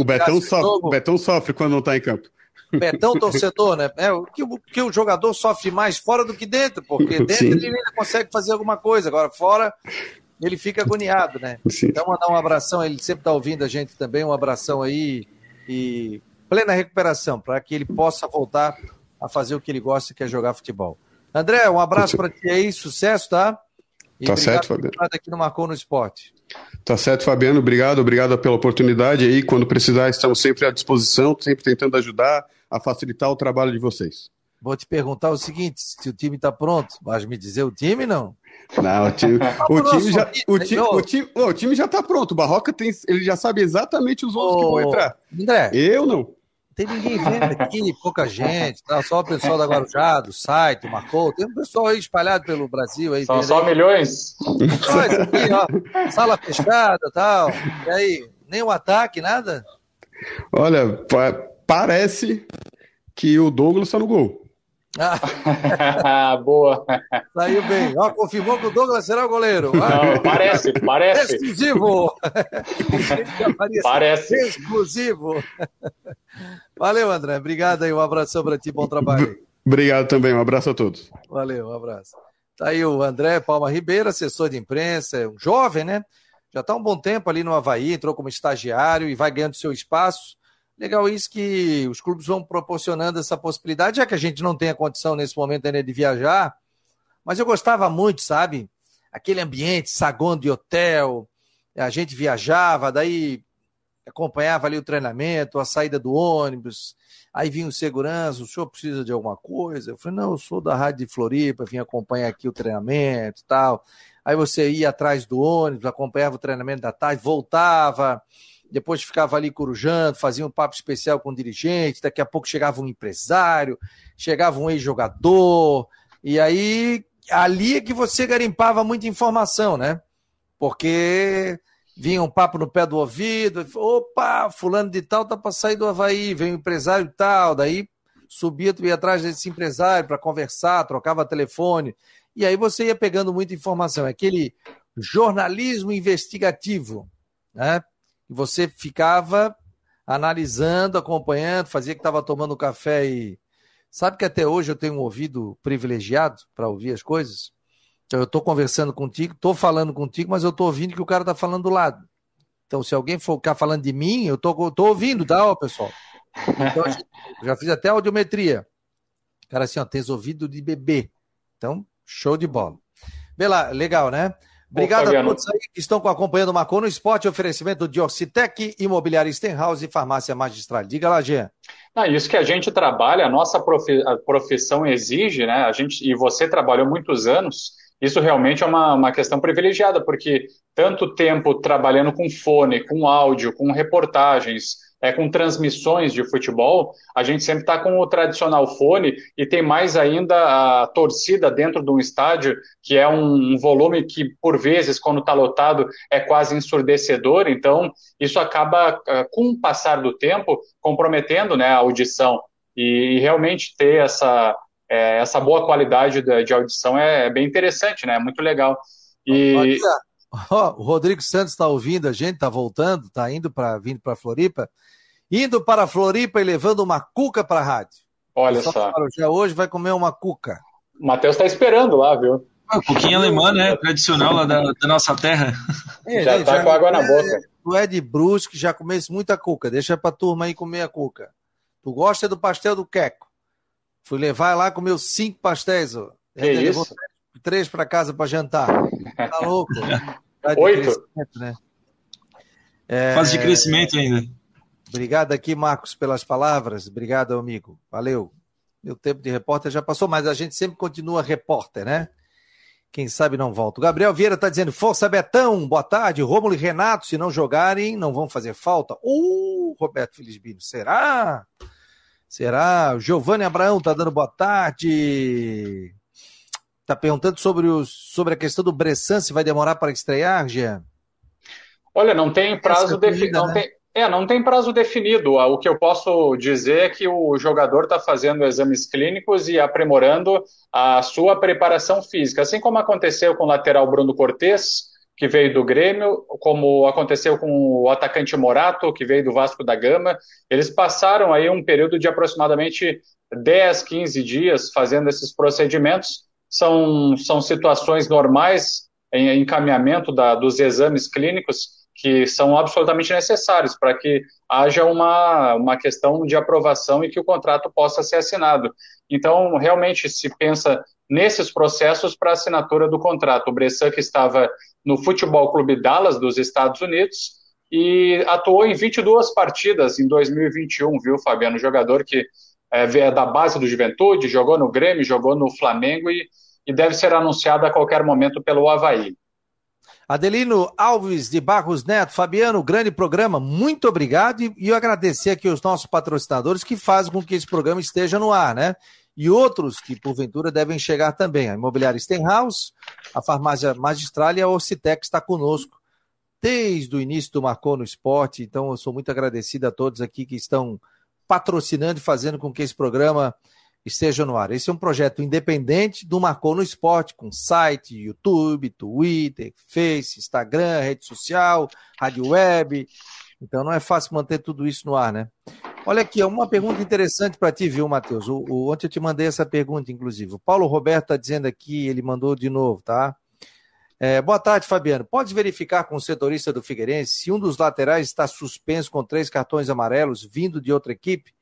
o, Betão sofre, o Betão sofre quando não está em campo. Betão torcedor, né? É, o que, o que o jogador sofre mais fora do que dentro, porque dentro Sim. ele ainda consegue fazer alguma coisa, agora fora ele fica agoniado, né? Sim. Então mandar um abração, ele sempre está ouvindo a gente também, um abração aí e plena recuperação, para que ele possa voltar a fazer o que ele gosta, que é jogar futebol. André, um abraço para ti aí, sucesso, tá? E tá certo, Fabiano. aqui no Marcou no Esporte. Tá certo, Fabiano. Obrigado, obrigado pela oportunidade aí. Quando precisar, estamos sempre à disposição, sempre tentando ajudar a facilitar o trabalho de vocês. Vou te perguntar o seguinte: se o time está pronto, mas me dizer o time não? Não, o time, o time já, o time, o time, o time já está pronto. O Barroca tem, ele já sabe exatamente os 11 que vão entrar. André, eu não tem ninguém vendo aqui, pouca gente, tá? só o pessoal da Guarujá, do site, marcou. Tem um pessoal aí espalhado pelo Brasil. Aí, São só aí. milhões? Aqui, ó, sala fechada e tal. E aí, nem um ataque, nada? Olha, pa parece que o Douglas está no gol. Ah. Boa. Saiu bem. Ó, confirmou que o Douglas será o goleiro. Não, parece, parece. Exclusivo. parece. Exclusivo. Valeu, André. Obrigado aí. Um abração para ti. Bom trabalho. Obrigado também. Um abraço a todos. Valeu, um abraço. Tá aí o André Palma Ribeiro, assessor de imprensa, um jovem, né? Já está um bom tempo ali no Havaí, entrou como estagiário e vai ganhando seu espaço. Legal isso que os clubes vão proporcionando essa possibilidade, já que a gente não tem a condição nesse momento ainda de viajar. Mas eu gostava muito, sabe? Aquele ambiente, saguão de hotel, a gente viajava, daí acompanhava ali o treinamento, a saída do ônibus, aí vinha o segurança, o senhor precisa de alguma coisa? Eu falei, não, eu sou da Rádio de Floripa, vim acompanhar aqui o treinamento e tal. Aí você ia atrás do ônibus, acompanhava o treinamento da tarde, voltava, depois ficava ali corujando, fazia um papo especial com o dirigente, daqui a pouco chegava um empresário, chegava um ex-jogador, e aí ali é que você garimpava muita informação, né? Porque vinha um papo no pé do ouvido, opa, fulano de tal tá para sair do Havaí, vem um empresário tal, daí subia, tu ia atrás desse empresário para conversar, trocava telefone, e aí você ia pegando muita informação, é aquele jornalismo investigativo, né? E você ficava analisando, acompanhando, fazia que estava tomando café e sabe que até hoje eu tenho um ouvido privilegiado para ouvir as coisas? Então, eu estou conversando contigo, estou falando contigo, mas eu estou ouvindo que o cara está falando do lado. Então, se alguém for ficar falando de mim, eu estou ouvindo, tá, ó, pessoal? Então, já fiz até audiometria. Cara, assim, ó, tens ouvido de bebê. Então, show de bola. Bela, legal, né? Obrigado a todos aí que estão acompanhando o Marcou no Esporte, oferecimento de Orcitec, Imobiliária Stenhouse e Farmácia Magistral. Diga lá, Jean. Ah, isso que a gente trabalha, a nossa profissão exige, né? A gente, e você trabalhou muitos anos, isso realmente é uma, uma questão privilegiada, porque tanto tempo trabalhando com fone, com áudio, com reportagens, é, com transmissões de futebol, a gente sempre está com o tradicional fone e tem mais ainda a torcida dentro de um estádio, que é um, um volume que, por vezes, quando está lotado, é quase ensurdecedor. Então, isso acaba, é, com o passar do tempo, comprometendo né, a audição. E, e realmente ter essa, é, essa boa qualidade de, de audição é, é, bem interessante, né? É muito legal. E... Oh, o Rodrigo Santos está ouvindo a gente, está voltando, está indo para vindo para Floripa, indo para Floripa e levando uma cuca para a rádio. Olha só. Já hoje vai comer uma cuca. O Matheus está esperando lá, viu? Ah, cuquinha alemã, né? Tradicional lá da, da nossa terra. É, já está com água na boca. Tu é de Brusque, já comesse muita cuca. Deixa para turma aí comer a cuca. Tu gosta do pastel do Queco? Fui levar lá, comeu cinco pastéis. Ó. Que isso? Três para casa para jantar. Tá louco? Tá Oito. Né? É... Fase de crescimento ainda. Obrigado aqui, Marcos, pelas palavras. Obrigado, amigo. Valeu. Meu tempo de repórter já passou, mas a gente sempre continua repórter, né? Quem sabe não volta. O Gabriel Vieira está dizendo: Força Betão, boa tarde. Rômulo e Renato, se não jogarem, não vão fazer falta. Uh, Roberto Felisbino, será? Será? O Giovanni Abraão está dando boa tarde. Está perguntando sobre, o, sobre a questão do Bressan, se vai demorar para estrear, Jean? Olha, não tem prazo definido. Né? Tem... É, não tem prazo definido. O que eu posso dizer é que o jogador está fazendo exames clínicos e aprimorando a sua preparação física, assim como aconteceu com o lateral Bruno Cortes, que veio do Grêmio, como aconteceu com o atacante Morato, que veio do Vasco da Gama. Eles passaram aí um período de aproximadamente 10, 15 dias fazendo esses procedimentos são, são situações normais em encaminhamento da, dos exames clínicos que são absolutamente necessários para que haja uma, uma questão de aprovação e que o contrato possa ser assinado. Então, realmente se pensa nesses processos para assinatura do contrato. O Bressan, que estava no Futebol Clube Dallas dos Estados Unidos e atuou em 22 partidas em 2021, viu, Fabiano? Jogador que é, da base do Juventude, jogou no Grêmio, jogou no Flamengo e, e deve ser anunciado a qualquer momento pelo Havaí. Adelino Alves de Barros Neto, Fabiano, grande programa, muito obrigado e, e eu agradecer aqui os nossos patrocinadores que fazem com que esse programa esteja no ar, né? E outros que porventura devem chegar também. A Imobiliária Stenhouse, a Farmácia Magistral e a Ocitec está conosco desde o início do Marcou no Esporte. Então eu sou muito agradecido a todos aqui que estão patrocinando e fazendo com que esse programa esteja no ar. Esse é um projeto independente do Marcou no Esporte, com site, YouTube, Twitter, Face, Instagram, rede social, rádio web. Então não é fácil manter tudo isso no ar, né? Olha aqui, uma pergunta interessante para ti, viu, Matheus? O, o, ontem eu te mandei essa pergunta, inclusive. O Paulo Roberto está dizendo aqui, ele mandou de novo, tá? É, boa tarde, Fabiano. Pode verificar com o setorista do Figueirense se um dos laterais está suspenso com três cartões amarelos vindo de outra equipe?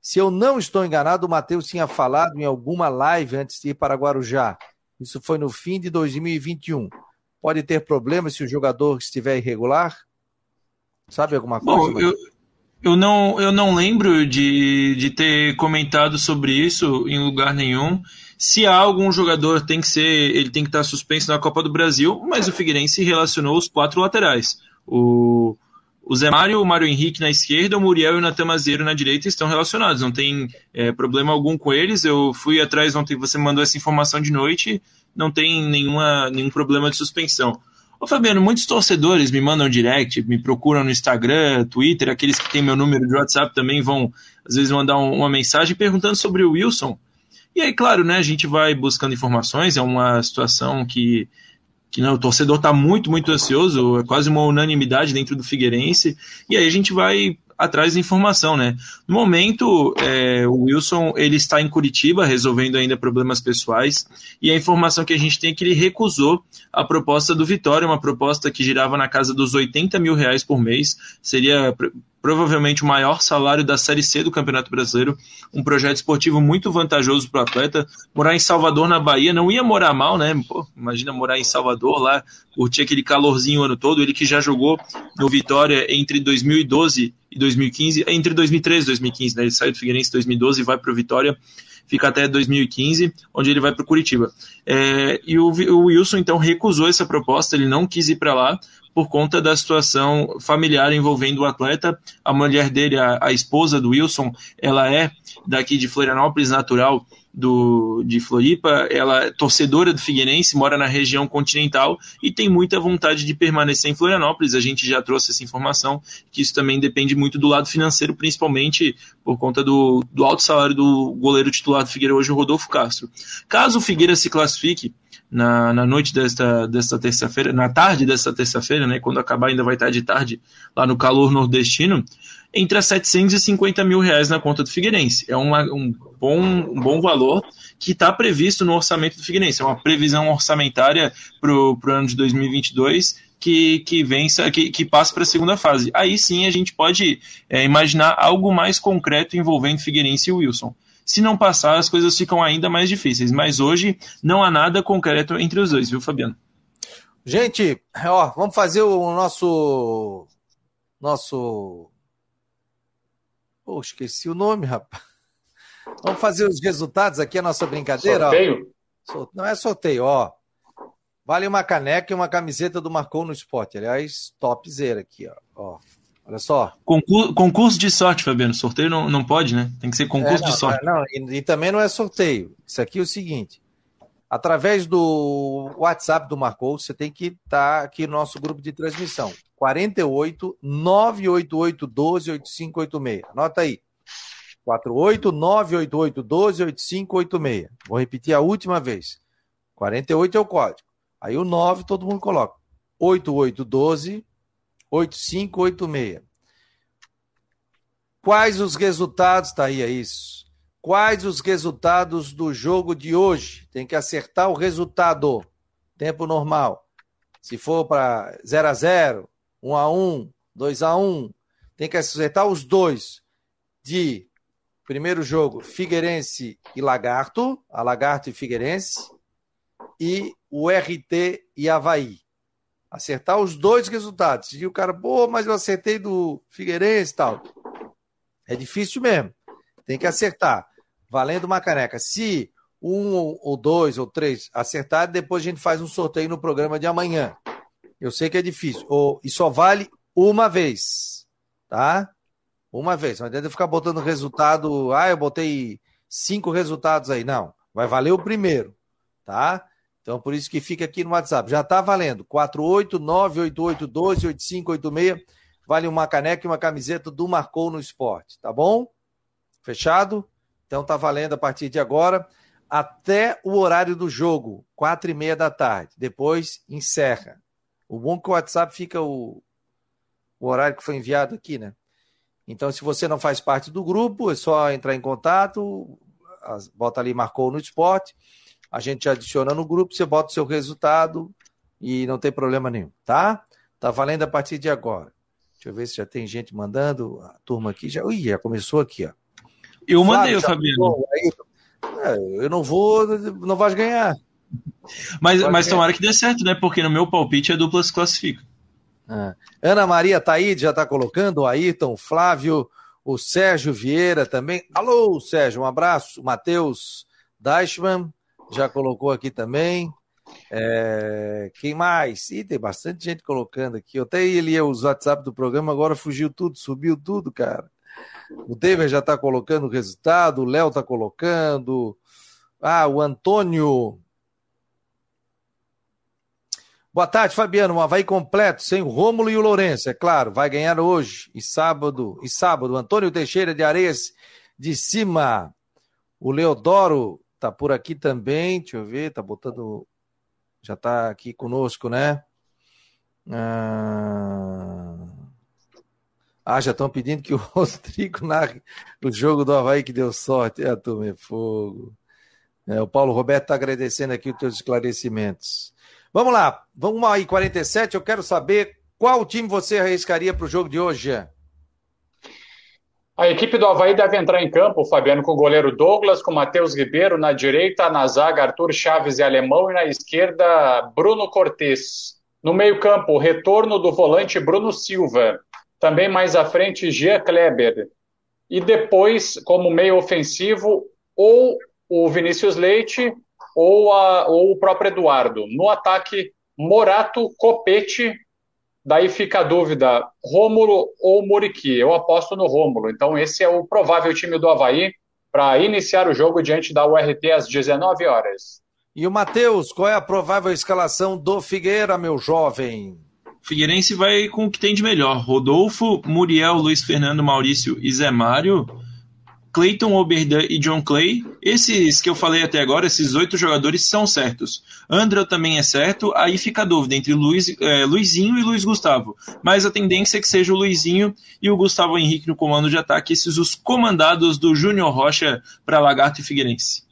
Se eu não estou enganado, o Matheus tinha falado em alguma live antes de ir para Guarujá. Isso foi no fim de 2021. Pode ter problema se o jogador estiver irregular? Sabe alguma coisa? Bom, eu, eu, não, eu não lembro de, de ter comentado sobre isso em lugar nenhum se há algum jogador tem que ser, ele tem que estar suspenso na Copa do Brasil, mas o Figueirense relacionou os quatro laterais. O, o Zé Mário, o Mário Henrique na esquerda, o Muriel e o Natan Mazeiro na direita estão relacionados, não tem é, problema algum com eles. Eu fui atrás ontem, você mandou essa informação de noite, não tem nenhuma, nenhum problema de suspensão. Ô Fabiano, muitos torcedores me mandam direct, me procuram no Instagram, Twitter, aqueles que têm meu número de WhatsApp também vão, às vezes, mandar uma mensagem perguntando sobre o Wilson. E aí, claro, né, a gente vai buscando informações, é uma situação que, que não, o torcedor está muito, muito ansioso, é quase uma unanimidade dentro do Figueirense, e aí a gente vai atrás de informação, né? No momento, é, o Wilson ele está em Curitiba resolvendo ainda problemas pessoais e a informação que a gente tem é que ele recusou a proposta do Vitória, uma proposta que girava na casa dos 80 mil reais por mês, seria provavelmente o maior salário da Série C do Campeonato Brasileiro, um projeto esportivo muito vantajoso para o atleta. Morar em Salvador, na Bahia, não ia morar mal, né? Pô, imagina morar em Salvador lá, curtir aquele calorzinho o ano todo. Ele que já jogou no Vitória entre 2012 e 2015, entre 2013 e 2015, né? Ele saiu do Figueirense em 2012 e vai para o Vitória fica até 2015, onde ele vai para o Curitiba. É, e o, o, Wilson, então, recusou essa proposta, ele não quis ir para lá, por conta da situação familiar envolvendo o atleta. A mulher dele, a, a esposa do Wilson, ela é daqui de Florianópolis, natural do, de Floripa, ela é torcedora do Figueirense, mora na região continental e tem muita vontade de permanecer em Florianópolis. A gente já trouxe essa informação, que isso também depende muito do lado financeiro, principalmente por conta do, do alto salário do goleiro titular do Figueira hoje, o Rodolfo Castro. Caso o Figueira se classifique, na, na noite desta, desta terça-feira, na tarde desta terça-feira, né, quando acabar ainda vai estar de tarde, lá no calor nordestino, entra 750 mil reais na conta do Figueirense. É uma, um, bom, um bom valor que está previsto no orçamento do Figueirense. É uma previsão orçamentária para o ano de 2022 que, que vença, que, que passe para a segunda fase. Aí sim a gente pode é, imaginar algo mais concreto envolvendo Figueirense e Wilson. Se não passar, as coisas ficam ainda mais difíceis. Mas hoje não há nada concreto entre os dois, viu, Fabiano? Gente, ó, vamos fazer o nosso. Nosso. Pô, esqueci o nome, rapaz. Vamos fazer os resultados aqui, a nossa brincadeira. Sorteio? Ó. Não é sorteio, ó. Vale uma caneca e uma camiseta do Marcou no Esporte. Aliás, topzera aqui, ó. ó. Olha só. Concurso, concurso de sorte, Fabiano. Sorteio não, não pode, né? Tem que ser concurso é, não, de sorte. Não, e, e, também não é sorteio. Isso aqui é o seguinte: através do WhatsApp do Marcou, você tem que estar tá aqui no nosso grupo de transmissão. 48 988 12 8586. Anota aí. 48 988 12 8586. Vou repetir a última vez. 48 é o código. Aí o 9 todo mundo coloca. 8812 8586. Quais os resultados, tá aí, é isso. Quais os resultados do jogo de hoje? Tem que acertar o resultado. Tempo normal. Se for para 0 a 0, 1 a 1, 2 a 1, tem que acertar os dois de primeiro jogo Figueirense e Lagarto, a Lagarto e Figueirense, e o RT e Havaí. Acertar os dois resultados. E o cara, pô, mas eu acertei do Figueirense e tal. É difícil mesmo. Tem que acertar. Valendo uma caneca. Se um ou dois ou três acertar, depois a gente faz um sorteio no programa de amanhã. Eu sei que é difícil. E só vale uma vez. Tá? Uma vez. Não adianta ficar botando resultado. Ah, eu botei cinco resultados aí. Não. Vai valer o primeiro. Tá? Então, por isso que fica aqui no WhatsApp. Já está valendo. 48988128586. Vale uma caneca e uma camiseta do Marcou no Esporte. Tá bom? Fechado? Então tá valendo a partir de agora até o horário do jogo, quatro e meia da tarde. Depois encerra. O bom é que o WhatsApp fica o, o horário que foi enviado aqui, né? Então, se você não faz parte do grupo, é só entrar em contato, bota ali Marcou no Esporte a gente adiciona no grupo, você bota o seu resultado e não tem problema nenhum, tá? Tá valendo a partir de agora. Deixa eu ver se já tem gente mandando. A turma aqui já. Ui, já começou aqui, ó. Eu mandei, Fabiano. É, eu não vou, não vais ganhar. Mas, mas tomara que dê certo, né? Porque no meu palpite a dupla se classifica. Ah. Ana Maria Taíde já está colocando, o Ayrton, o Flávio, o Sérgio Vieira também. Alô, Sérgio, um abraço. Matheus Deichmann, já colocou aqui também. É, quem mais? Ih, tem bastante gente colocando aqui. Eu até ia os WhatsApp do programa, agora fugiu tudo, subiu tudo, cara. O David já está colocando o resultado, o Léo está colocando. Ah, o Antônio. Boa tarde, Fabiano. Um Havaí completo, sem o Rômulo e o Lourenço, é claro. Vai ganhar hoje e sábado. E sábado, Antônio Teixeira de Areias de Cima. O Leodoro tá por aqui também, deixa eu ver, tá botando. Já tá aqui conosco, né? Ah, ah já estão pedindo que o Rodrigo narre o jogo do Havaí que deu sorte. É, turma é fogo. É, o Paulo Roberto está agradecendo aqui os teus esclarecimentos. Vamos lá, vamos aí, 47. Eu quero saber qual time você arriscaria para o jogo de hoje, A equipe do Havaí deve entrar em campo, Fabiano, com o goleiro Douglas, com Matheus Ribeiro na direita, na zaga Arthur Chaves e Alemão e na esquerda Bruno Cortes. No meio-campo, o retorno do volante Bruno Silva. Também mais à frente, Jean Kleber. E depois, como meio ofensivo, ou o Vinícius Leite ou, a, ou o próprio Eduardo. No ataque, Morato, Copete Daí fica a dúvida, Rômulo ou Muriqui? Eu aposto no Rômulo. Então esse é o provável time do Havaí para iniciar o jogo diante da URT às 19 horas. E o Matheus, qual é a provável escalação do Figueira, meu jovem? Figueirense vai com o que tem de melhor. Rodolfo, Muriel, Luiz Fernando, Maurício e Zé Mário. Clayton Oberdan e John Clay. Esses que eu falei até agora, esses oito jogadores são certos. André também é certo, aí fica a dúvida entre Luiz, é, Luizinho e Luiz Gustavo. Mas a tendência é que seja o Luizinho e o Gustavo Henrique no comando de ataque, esses os comandados do Júnior Rocha para Lagarto e Figueirense.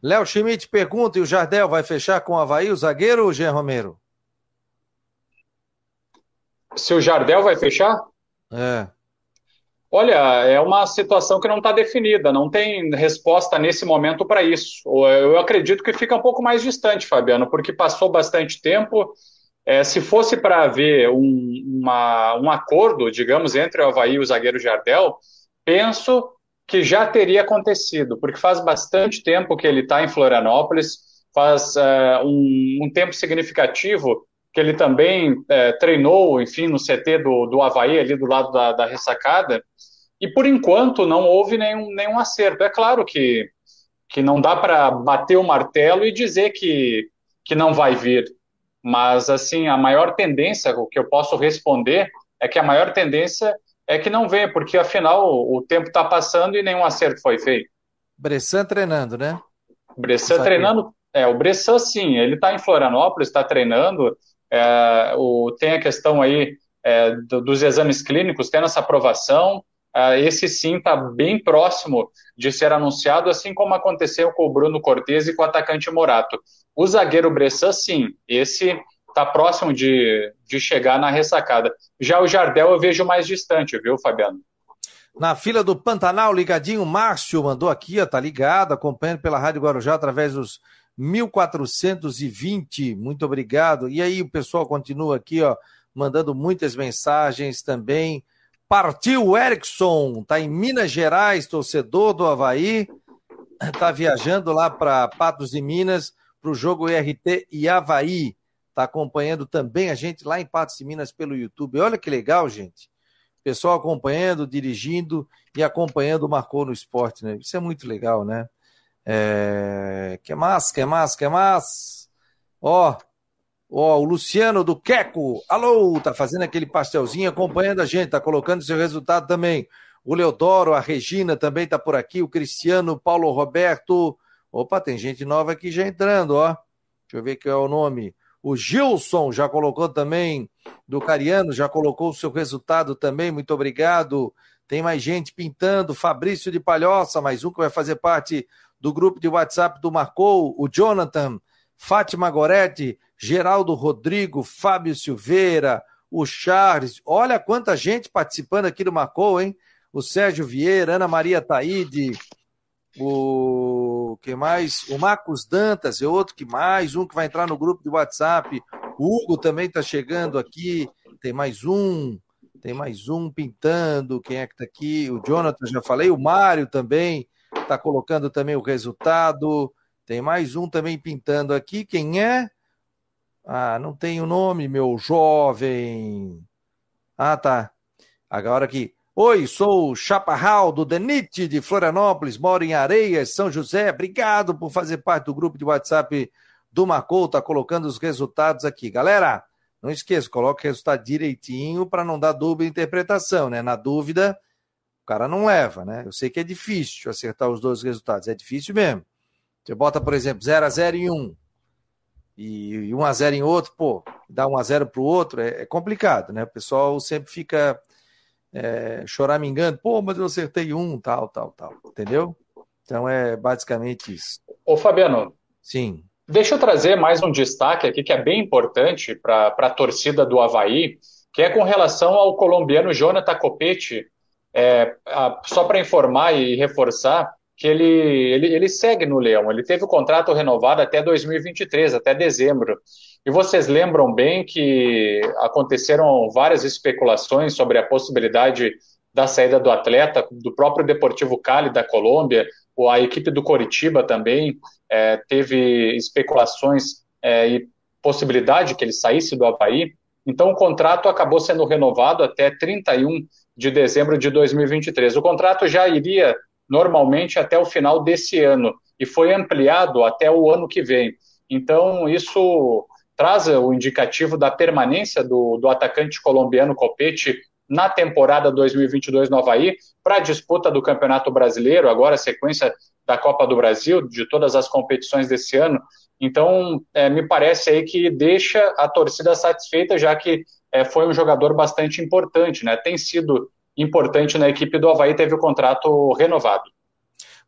Léo Schmidt pergunta: e o Jardel vai fechar com o Havaí, o zagueiro ou o Jean Romero? Se o Jardel vai fechar? É. Olha, é uma situação que não está definida, não tem resposta nesse momento para isso. Eu acredito que fica um pouco mais distante, Fabiano, porque passou bastante tempo. É, se fosse para haver um, uma, um acordo, digamos, entre o Havaí e o zagueiro Jardel, penso que já teria acontecido, porque faz bastante tempo que ele está em Florianópolis, faz é, um, um, tempo significativo que ele também é, treinou, enfim, no CT do, do Havaí, ali do lado da, da ressacada, e por enquanto não houve nenhum, nenhum acerto. É claro que, que não dá para bater o martelo e dizer que, que não vai vir, mas assim, a maior tendência, o que eu posso responder, é que a maior tendência é que não venha, porque afinal o tempo está passando e nenhum acerto foi feito. Bressan treinando, né? Bressan treinando, é, o Bressan sim, ele está em Florianópolis, está treinando, é, o, tem a questão aí é, do, dos exames clínicos, tendo essa aprovação, é, esse sim está bem próximo de ser anunciado, assim como aconteceu com o Bruno Cortes e com o atacante Morato. O zagueiro Bressan, sim, esse está próximo de, de chegar na ressacada. Já o Jardel eu vejo mais distante, viu, Fabiano? Na fila do Pantanal, ligadinho, Márcio mandou aqui, ó, tá ligado, acompanhando pela Rádio Guarujá através dos 1420. Muito obrigado. E aí o pessoal continua aqui, ó, mandando muitas mensagens também. Partiu Erickson, tá em Minas Gerais, torcedor do Havaí, tá viajando lá para Patos de Minas para o jogo IRT e Havaí. Tá acompanhando também a gente lá em Patos de Minas pelo YouTube. Olha que legal, gente. Pessoal acompanhando, dirigindo e acompanhando o Marcou no Esporte, né? Isso é muito legal, né? É... Que mais, que mais, que mais? Ó, ó, o Luciano do Queco. Alô, tá fazendo aquele pastelzinho acompanhando a gente, tá colocando seu resultado também. O Leodoro, a Regina também tá por aqui, o Cristiano, Paulo Roberto. Opa, tem gente nova aqui já entrando, ó. Deixa eu ver qual é o nome. O Gilson já colocou também, do Cariano, já colocou o seu resultado também, muito obrigado. Tem mais gente pintando, Fabrício de Palhoça, mais um que vai fazer parte do grupo de WhatsApp do Marcou, o Jonathan, Fátima Goretti, Geraldo Rodrigo, Fábio Silveira, o Charles. Olha quanta gente participando aqui do Marcou, hein? O Sérgio Vieira, Ana Maria Taide, o que mais? O Marcos Dantas é outro que mais, um que vai entrar no grupo de WhatsApp. O Hugo também está chegando aqui. Tem mais um, tem mais um pintando. Quem é que está aqui? O Jonathan, já falei. O Mário também está colocando também o resultado. Tem mais um também pintando aqui. Quem é? Ah, não tem o nome, meu jovem. Ah, tá. Agora aqui. Oi, sou o Chaparral do Denite de Florianópolis, moro em Areias, São José. Obrigado por fazer parte do grupo de WhatsApp do Marcou, tá colocando os resultados aqui. Galera, não esqueça, coloque o resultado direitinho para não dar dúvida interpretação, né? Na dúvida, o cara não leva, né? Eu sei que é difícil acertar os dois resultados, é difícil mesmo. Você bota, por exemplo, 0 a 0 em um e 1 a 0 em outro, pô, dá 1 a 0 para o outro, é, é, complicado, né? O pessoal sempre fica é, choramingando, pô, mas eu acertei um, tal, tal, tal, entendeu? Então é basicamente isso. Ô Fabiano. Sim. Deixa eu trazer mais um destaque aqui que é bem importante para a torcida do Havaí, que é com relação ao colombiano Jonathan Copete, é, a, só para informar e reforçar que ele, ele, ele segue no Leão. Ele teve o contrato renovado até 2023, até dezembro. E vocês lembram bem que aconteceram várias especulações sobre a possibilidade da saída do atleta, do próprio Deportivo Cali da Colômbia, ou a equipe do Coritiba também é, teve especulações é, e possibilidade que ele saísse do Havaí. Então o contrato acabou sendo renovado até 31 de dezembro de 2023. O contrato já iria normalmente até o final desse ano e foi ampliado até o ano que vem. Então isso traz o indicativo da permanência do, do atacante colombiano Copete na temporada 2022 no Havaí para a disputa do Campeonato Brasileiro, agora a sequência da Copa do Brasil, de todas as competições desse ano. Então, é, me parece aí que deixa a torcida satisfeita, já que é, foi um jogador bastante importante, né? Tem sido importante na equipe do Havaí, teve o contrato renovado.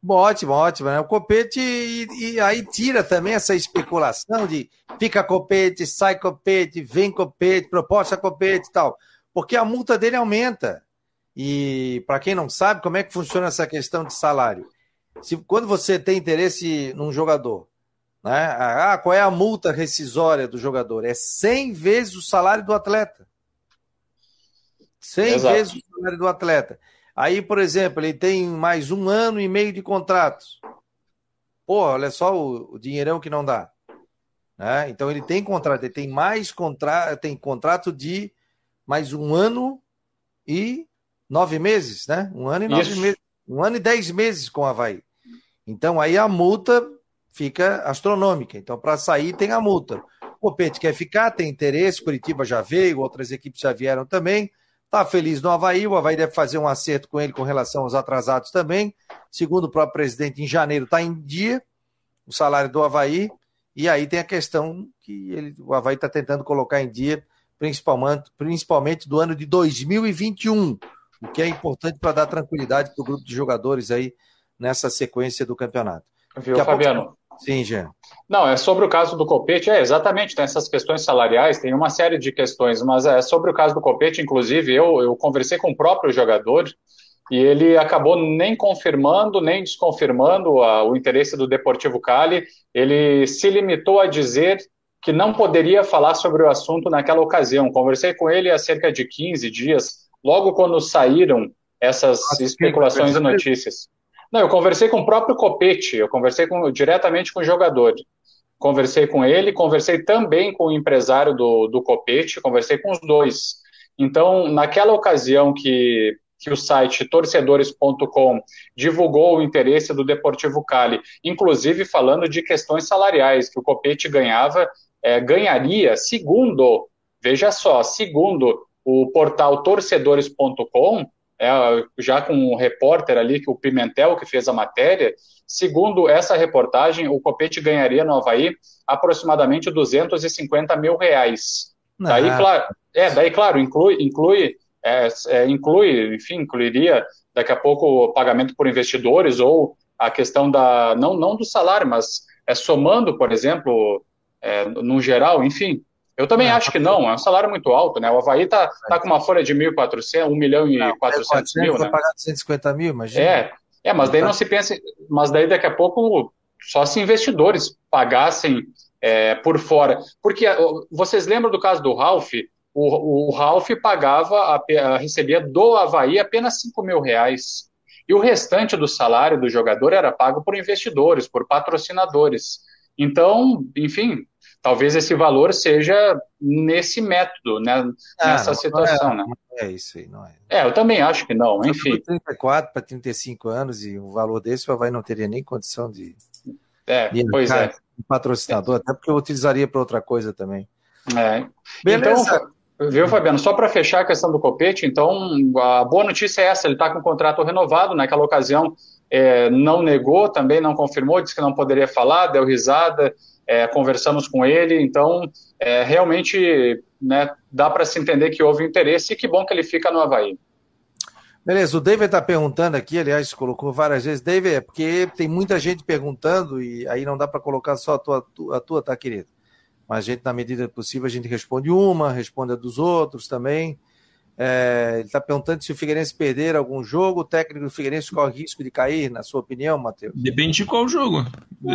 Bom, ótimo, ótimo. Né? O Copete, e, e, aí tira também essa especulação de fica Copete, sai Copete, vem Copete, proposta Copete e tal porque a multa dele aumenta. E para quem não sabe, como é que funciona essa questão de salário? Se, quando você tem interesse num jogador, né? Ah, qual é a multa rescisória do jogador? É 100 vezes o salário do atleta. 100 Exato. vezes o salário do atleta. Aí, por exemplo, ele tem mais um ano e meio de contratos. Pô, olha só o, o dinheirão que não dá. Né? Então ele tem contrato, ele tem mais contrato, tem contrato de mais um ano e nove meses, né? Um ano e nove Isso. meses. Um ano e dez meses com o Havaí. Então aí a multa fica astronômica. Então, para sair, tem a multa. O Pete quer ficar, tem interesse, Curitiba já veio, outras equipes já vieram também. Está feliz no Havaí, o Havaí deve fazer um acerto com ele com relação aos atrasados também. Segundo o próprio presidente, em janeiro está em dia o salário do Havaí. E aí tem a questão que ele, o Havaí está tentando colocar em dia principalmente, principalmente do ano de 2021, o que é importante para dar tranquilidade para o grupo de jogadores aí nessa sequência do campeonato. Viu, Fabiano? Pouco... Sim, Jean. Não, é sobre o caso do Copete, é exatamente, tem essas questões salariais, tem uma série de questões, mas é sobre o caso do Copete, inclusive, eu, eu conversei com o próprio jogador e ele acabou nem confirmando, nem desconfirmando a, o interesse do Deportivo Cali, ele se limitou a dizer que não poderia falar sobre o assunto naquela ocasião. Conversei com ele há cerca de 15 dias, logo quando saíram essas Nossa, especulações e notícias. Não, eu conversei com o próprio Copete, eu conversei com, diretamente com o jogador. Conversei com ele, conversei também com o empresário do, do Copete, conversei com os dois. Então, naquela ocasião que que o site torcedores.com divulgou o interesse do Deportivo Cali, inclusive falando de questões salariais, que o Copete ganhava é, ganharia, segundo, veja só, segundo o portal torcedores.com, é, já com um repórter ali, que o Pimentel, que fez a matéria, segundo essa reportagem, o Copete ganharia no Havaí aproximadamente 250 mil reais. Não. Daí, claro, é, daí, claro, inclui, inclui, é, é, inclui, enfim, incluiria daqui a pouco o pagamento por investidores ou a questão da, não, não do salário, mas é somando, por exemplo, é, no geral, enfim. Eu também acho que não, é um salário muito alto, né? O Havaí está tá com uma folha de 1.400, 1 milhão e não, 400 mil, né? pagar 250 mil, imagina. É, é, mas daí não se pensa, mas daí daqui a pouco só se investidores pagassem é, por fora. Porque vocês lembram do caso do Ralph? O, o Ralph pagava, recebia do Havaí apenas 5 mil reais. E o restante do salário do jogador era pago por investidores, por patrocinadores. Então, enfim, talvez esse valor seja nesse método, né, ah, nessa não, situação. É, né? é isso aí, não é. É, eu também acho que não, enfim. 34 para 35 anos e um valor desse o vai não teria nem condição de. É, de pois é. Um patrocinador, é. até porque eu utilizaria para outra coisa também. É. Beleza. Então, viu, Fabiano? Só para fechar a questão do Copete, então, a boa notícia é essa: ele está com o contrato renovado. Naquela ocasião, é, não negou, também não confirmou, disse que não poderia falar, deu risada, é, conversamos com ele, então é, realmente né, dá para se entender que houve interesse e que bom que ele fica no Havaí. Beleza, o David está perguntando aqui, aliás, colocou várias vezes, David, é porque tem muita gente perguntando e aí não dá para colocar só a tua, a tua, tá, querido? Mas a gente, na medida possível, a gente responde uma, responde a dos outros também. É, ele está perguntando se o Figueirense perder algum jogo, o técnico do Figueirense corre risco de cair, na sua opinião, Matheus? Depende de qual jogo.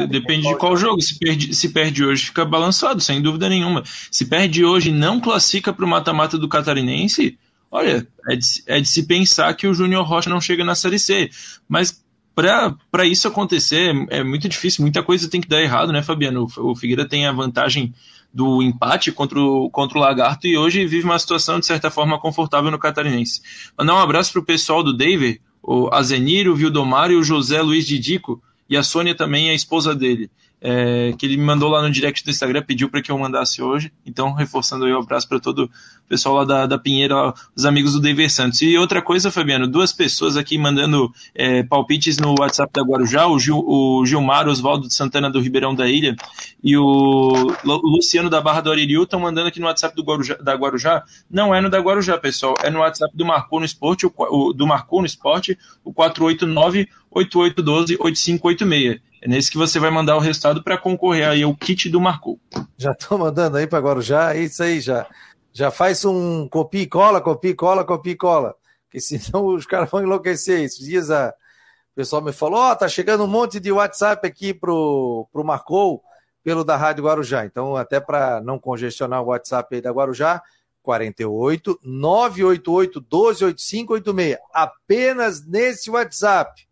Depende de qual jogo. Se perde, se perde hoje, fica balançado, sem dúvida nenhuma. Se perde hoje e não classifica para o mata-mata do Catarinense, olha, é de, é de se pensar que o Júnior Rocha não chega na Série C. Mas para isso acontecer é muito difícil, muita coisa tem que dar errado, né, Fabiano? O Figueira tem a vantagem do empate contra o, contra o Lagarto e hoje vive uma situação, de certa forma, confortável no Catarinense. Mandar um abraço para o pessoal do David, o Azenir, o Vildomar e o José Luiz Didico, e a Sônia também, a esposa dele é, que ele me mandou lá no direct do Instagram, pediu para que eu mandasse hoje. Então, reforçando aí o um abraço para todo o pessoal lá da, da Pinheira, os amigos do Dever Santos. E outra coisa, Fabiano, duas pessoas aqui mandando é, palpites no WhatsApp da Guarujá, o, Gil, o Gilmar Oswaldo de Santana do Ribeirão da Ilha e o Luciano da Barra do Aririu estão mandando aqui no WhatsApp do Guarujá, da Guarujá. Não é no da Guarujá, pessoal, é no WhatsApp do Marcou no Esporte, o, do Marcou no Esporte, o 489 8812 8586. É nesse que você vai mandar o resultado para concorrer aí ao kit do Marcou. Já estou mandando aí para Guarujá, é isso aí já. Já faz um copia e cola, copia e cola, copia e cola. Porque senão os caras vão enlouquecer. Esses dias a... o pessoal me falou: Ó, oh, tá chegando um monte de WhatsApp aqui pro, pro Marcou pelo da Rádio Guarujá. Então, até para não congestionar o WhatsApp aí da Guarujá, 48 988 128586. Apenas nesse WhatsApp.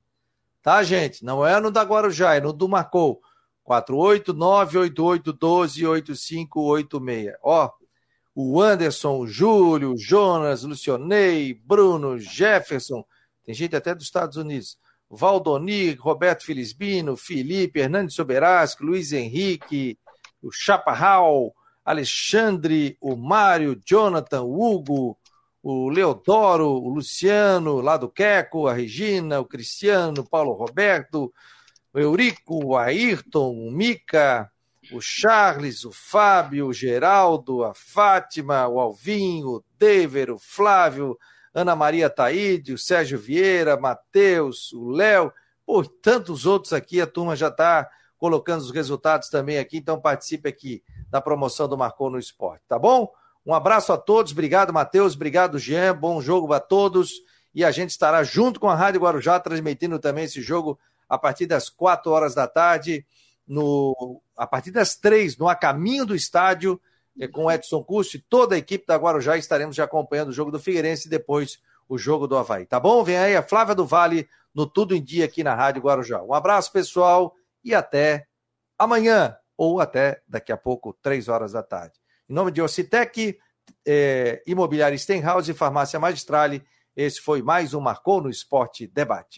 Tá, gente? Não é no da Guarujá, é no do Marcou. 48988128586. Ó, o Anderson, o Júlio, Jonas, Lucionei, Bruno, Jefferson, tem gente até dos Estados Unidos. Valdoni, Roberto Felisbino, Felipe, Hernandes Soberasco, Luiz Henrique, o Chaparral, Alexandre, o Mário, Jonathan, o Hugo, o Leodoro, o Luciano, lá do Queco, a Regina, o Cristiano, o Paulo Roberto, o Eurico, o Ayrton, o Mica, o Charles, o Fábio, o Geraldo, a Fátima, o Alvinho, o Dever, o Flávio, Ana Maria Taíde, o Sérgio Vieira, Matheus, o Léo, por tantos outros aqui, a turma já está colocando os resultados também aqui, então participe aqui da promoção do Marcou no Esporte, tá bom? Um abraço a todos, obrigado, Matheus, obrigado, Jean, bom jogo a todos. E a gente estará junto com a Rádio Guarujá, transmitindo também esse jogo a partir das quatro horas da tarde, no, a partir das três, no A Caminho do Estádio, é, com Edson Custo e toda a equipe da Guarujá. Estaremos já acompanhando o jogo do Figueirense e depois o jogo do Havaí. Tá bom? Vem aí a Flávia do Vale no Tudo em Dia aqui na Rádio Guarujá. Um abraço, pessoal, e até amanhã, ou até daqui a pouco, três horas da tarde. Em nome de Ocitec, é, Imobiliária Stenhouse e Farmácia Magistrale, esse foi mais um Marcou no Esporte Debate.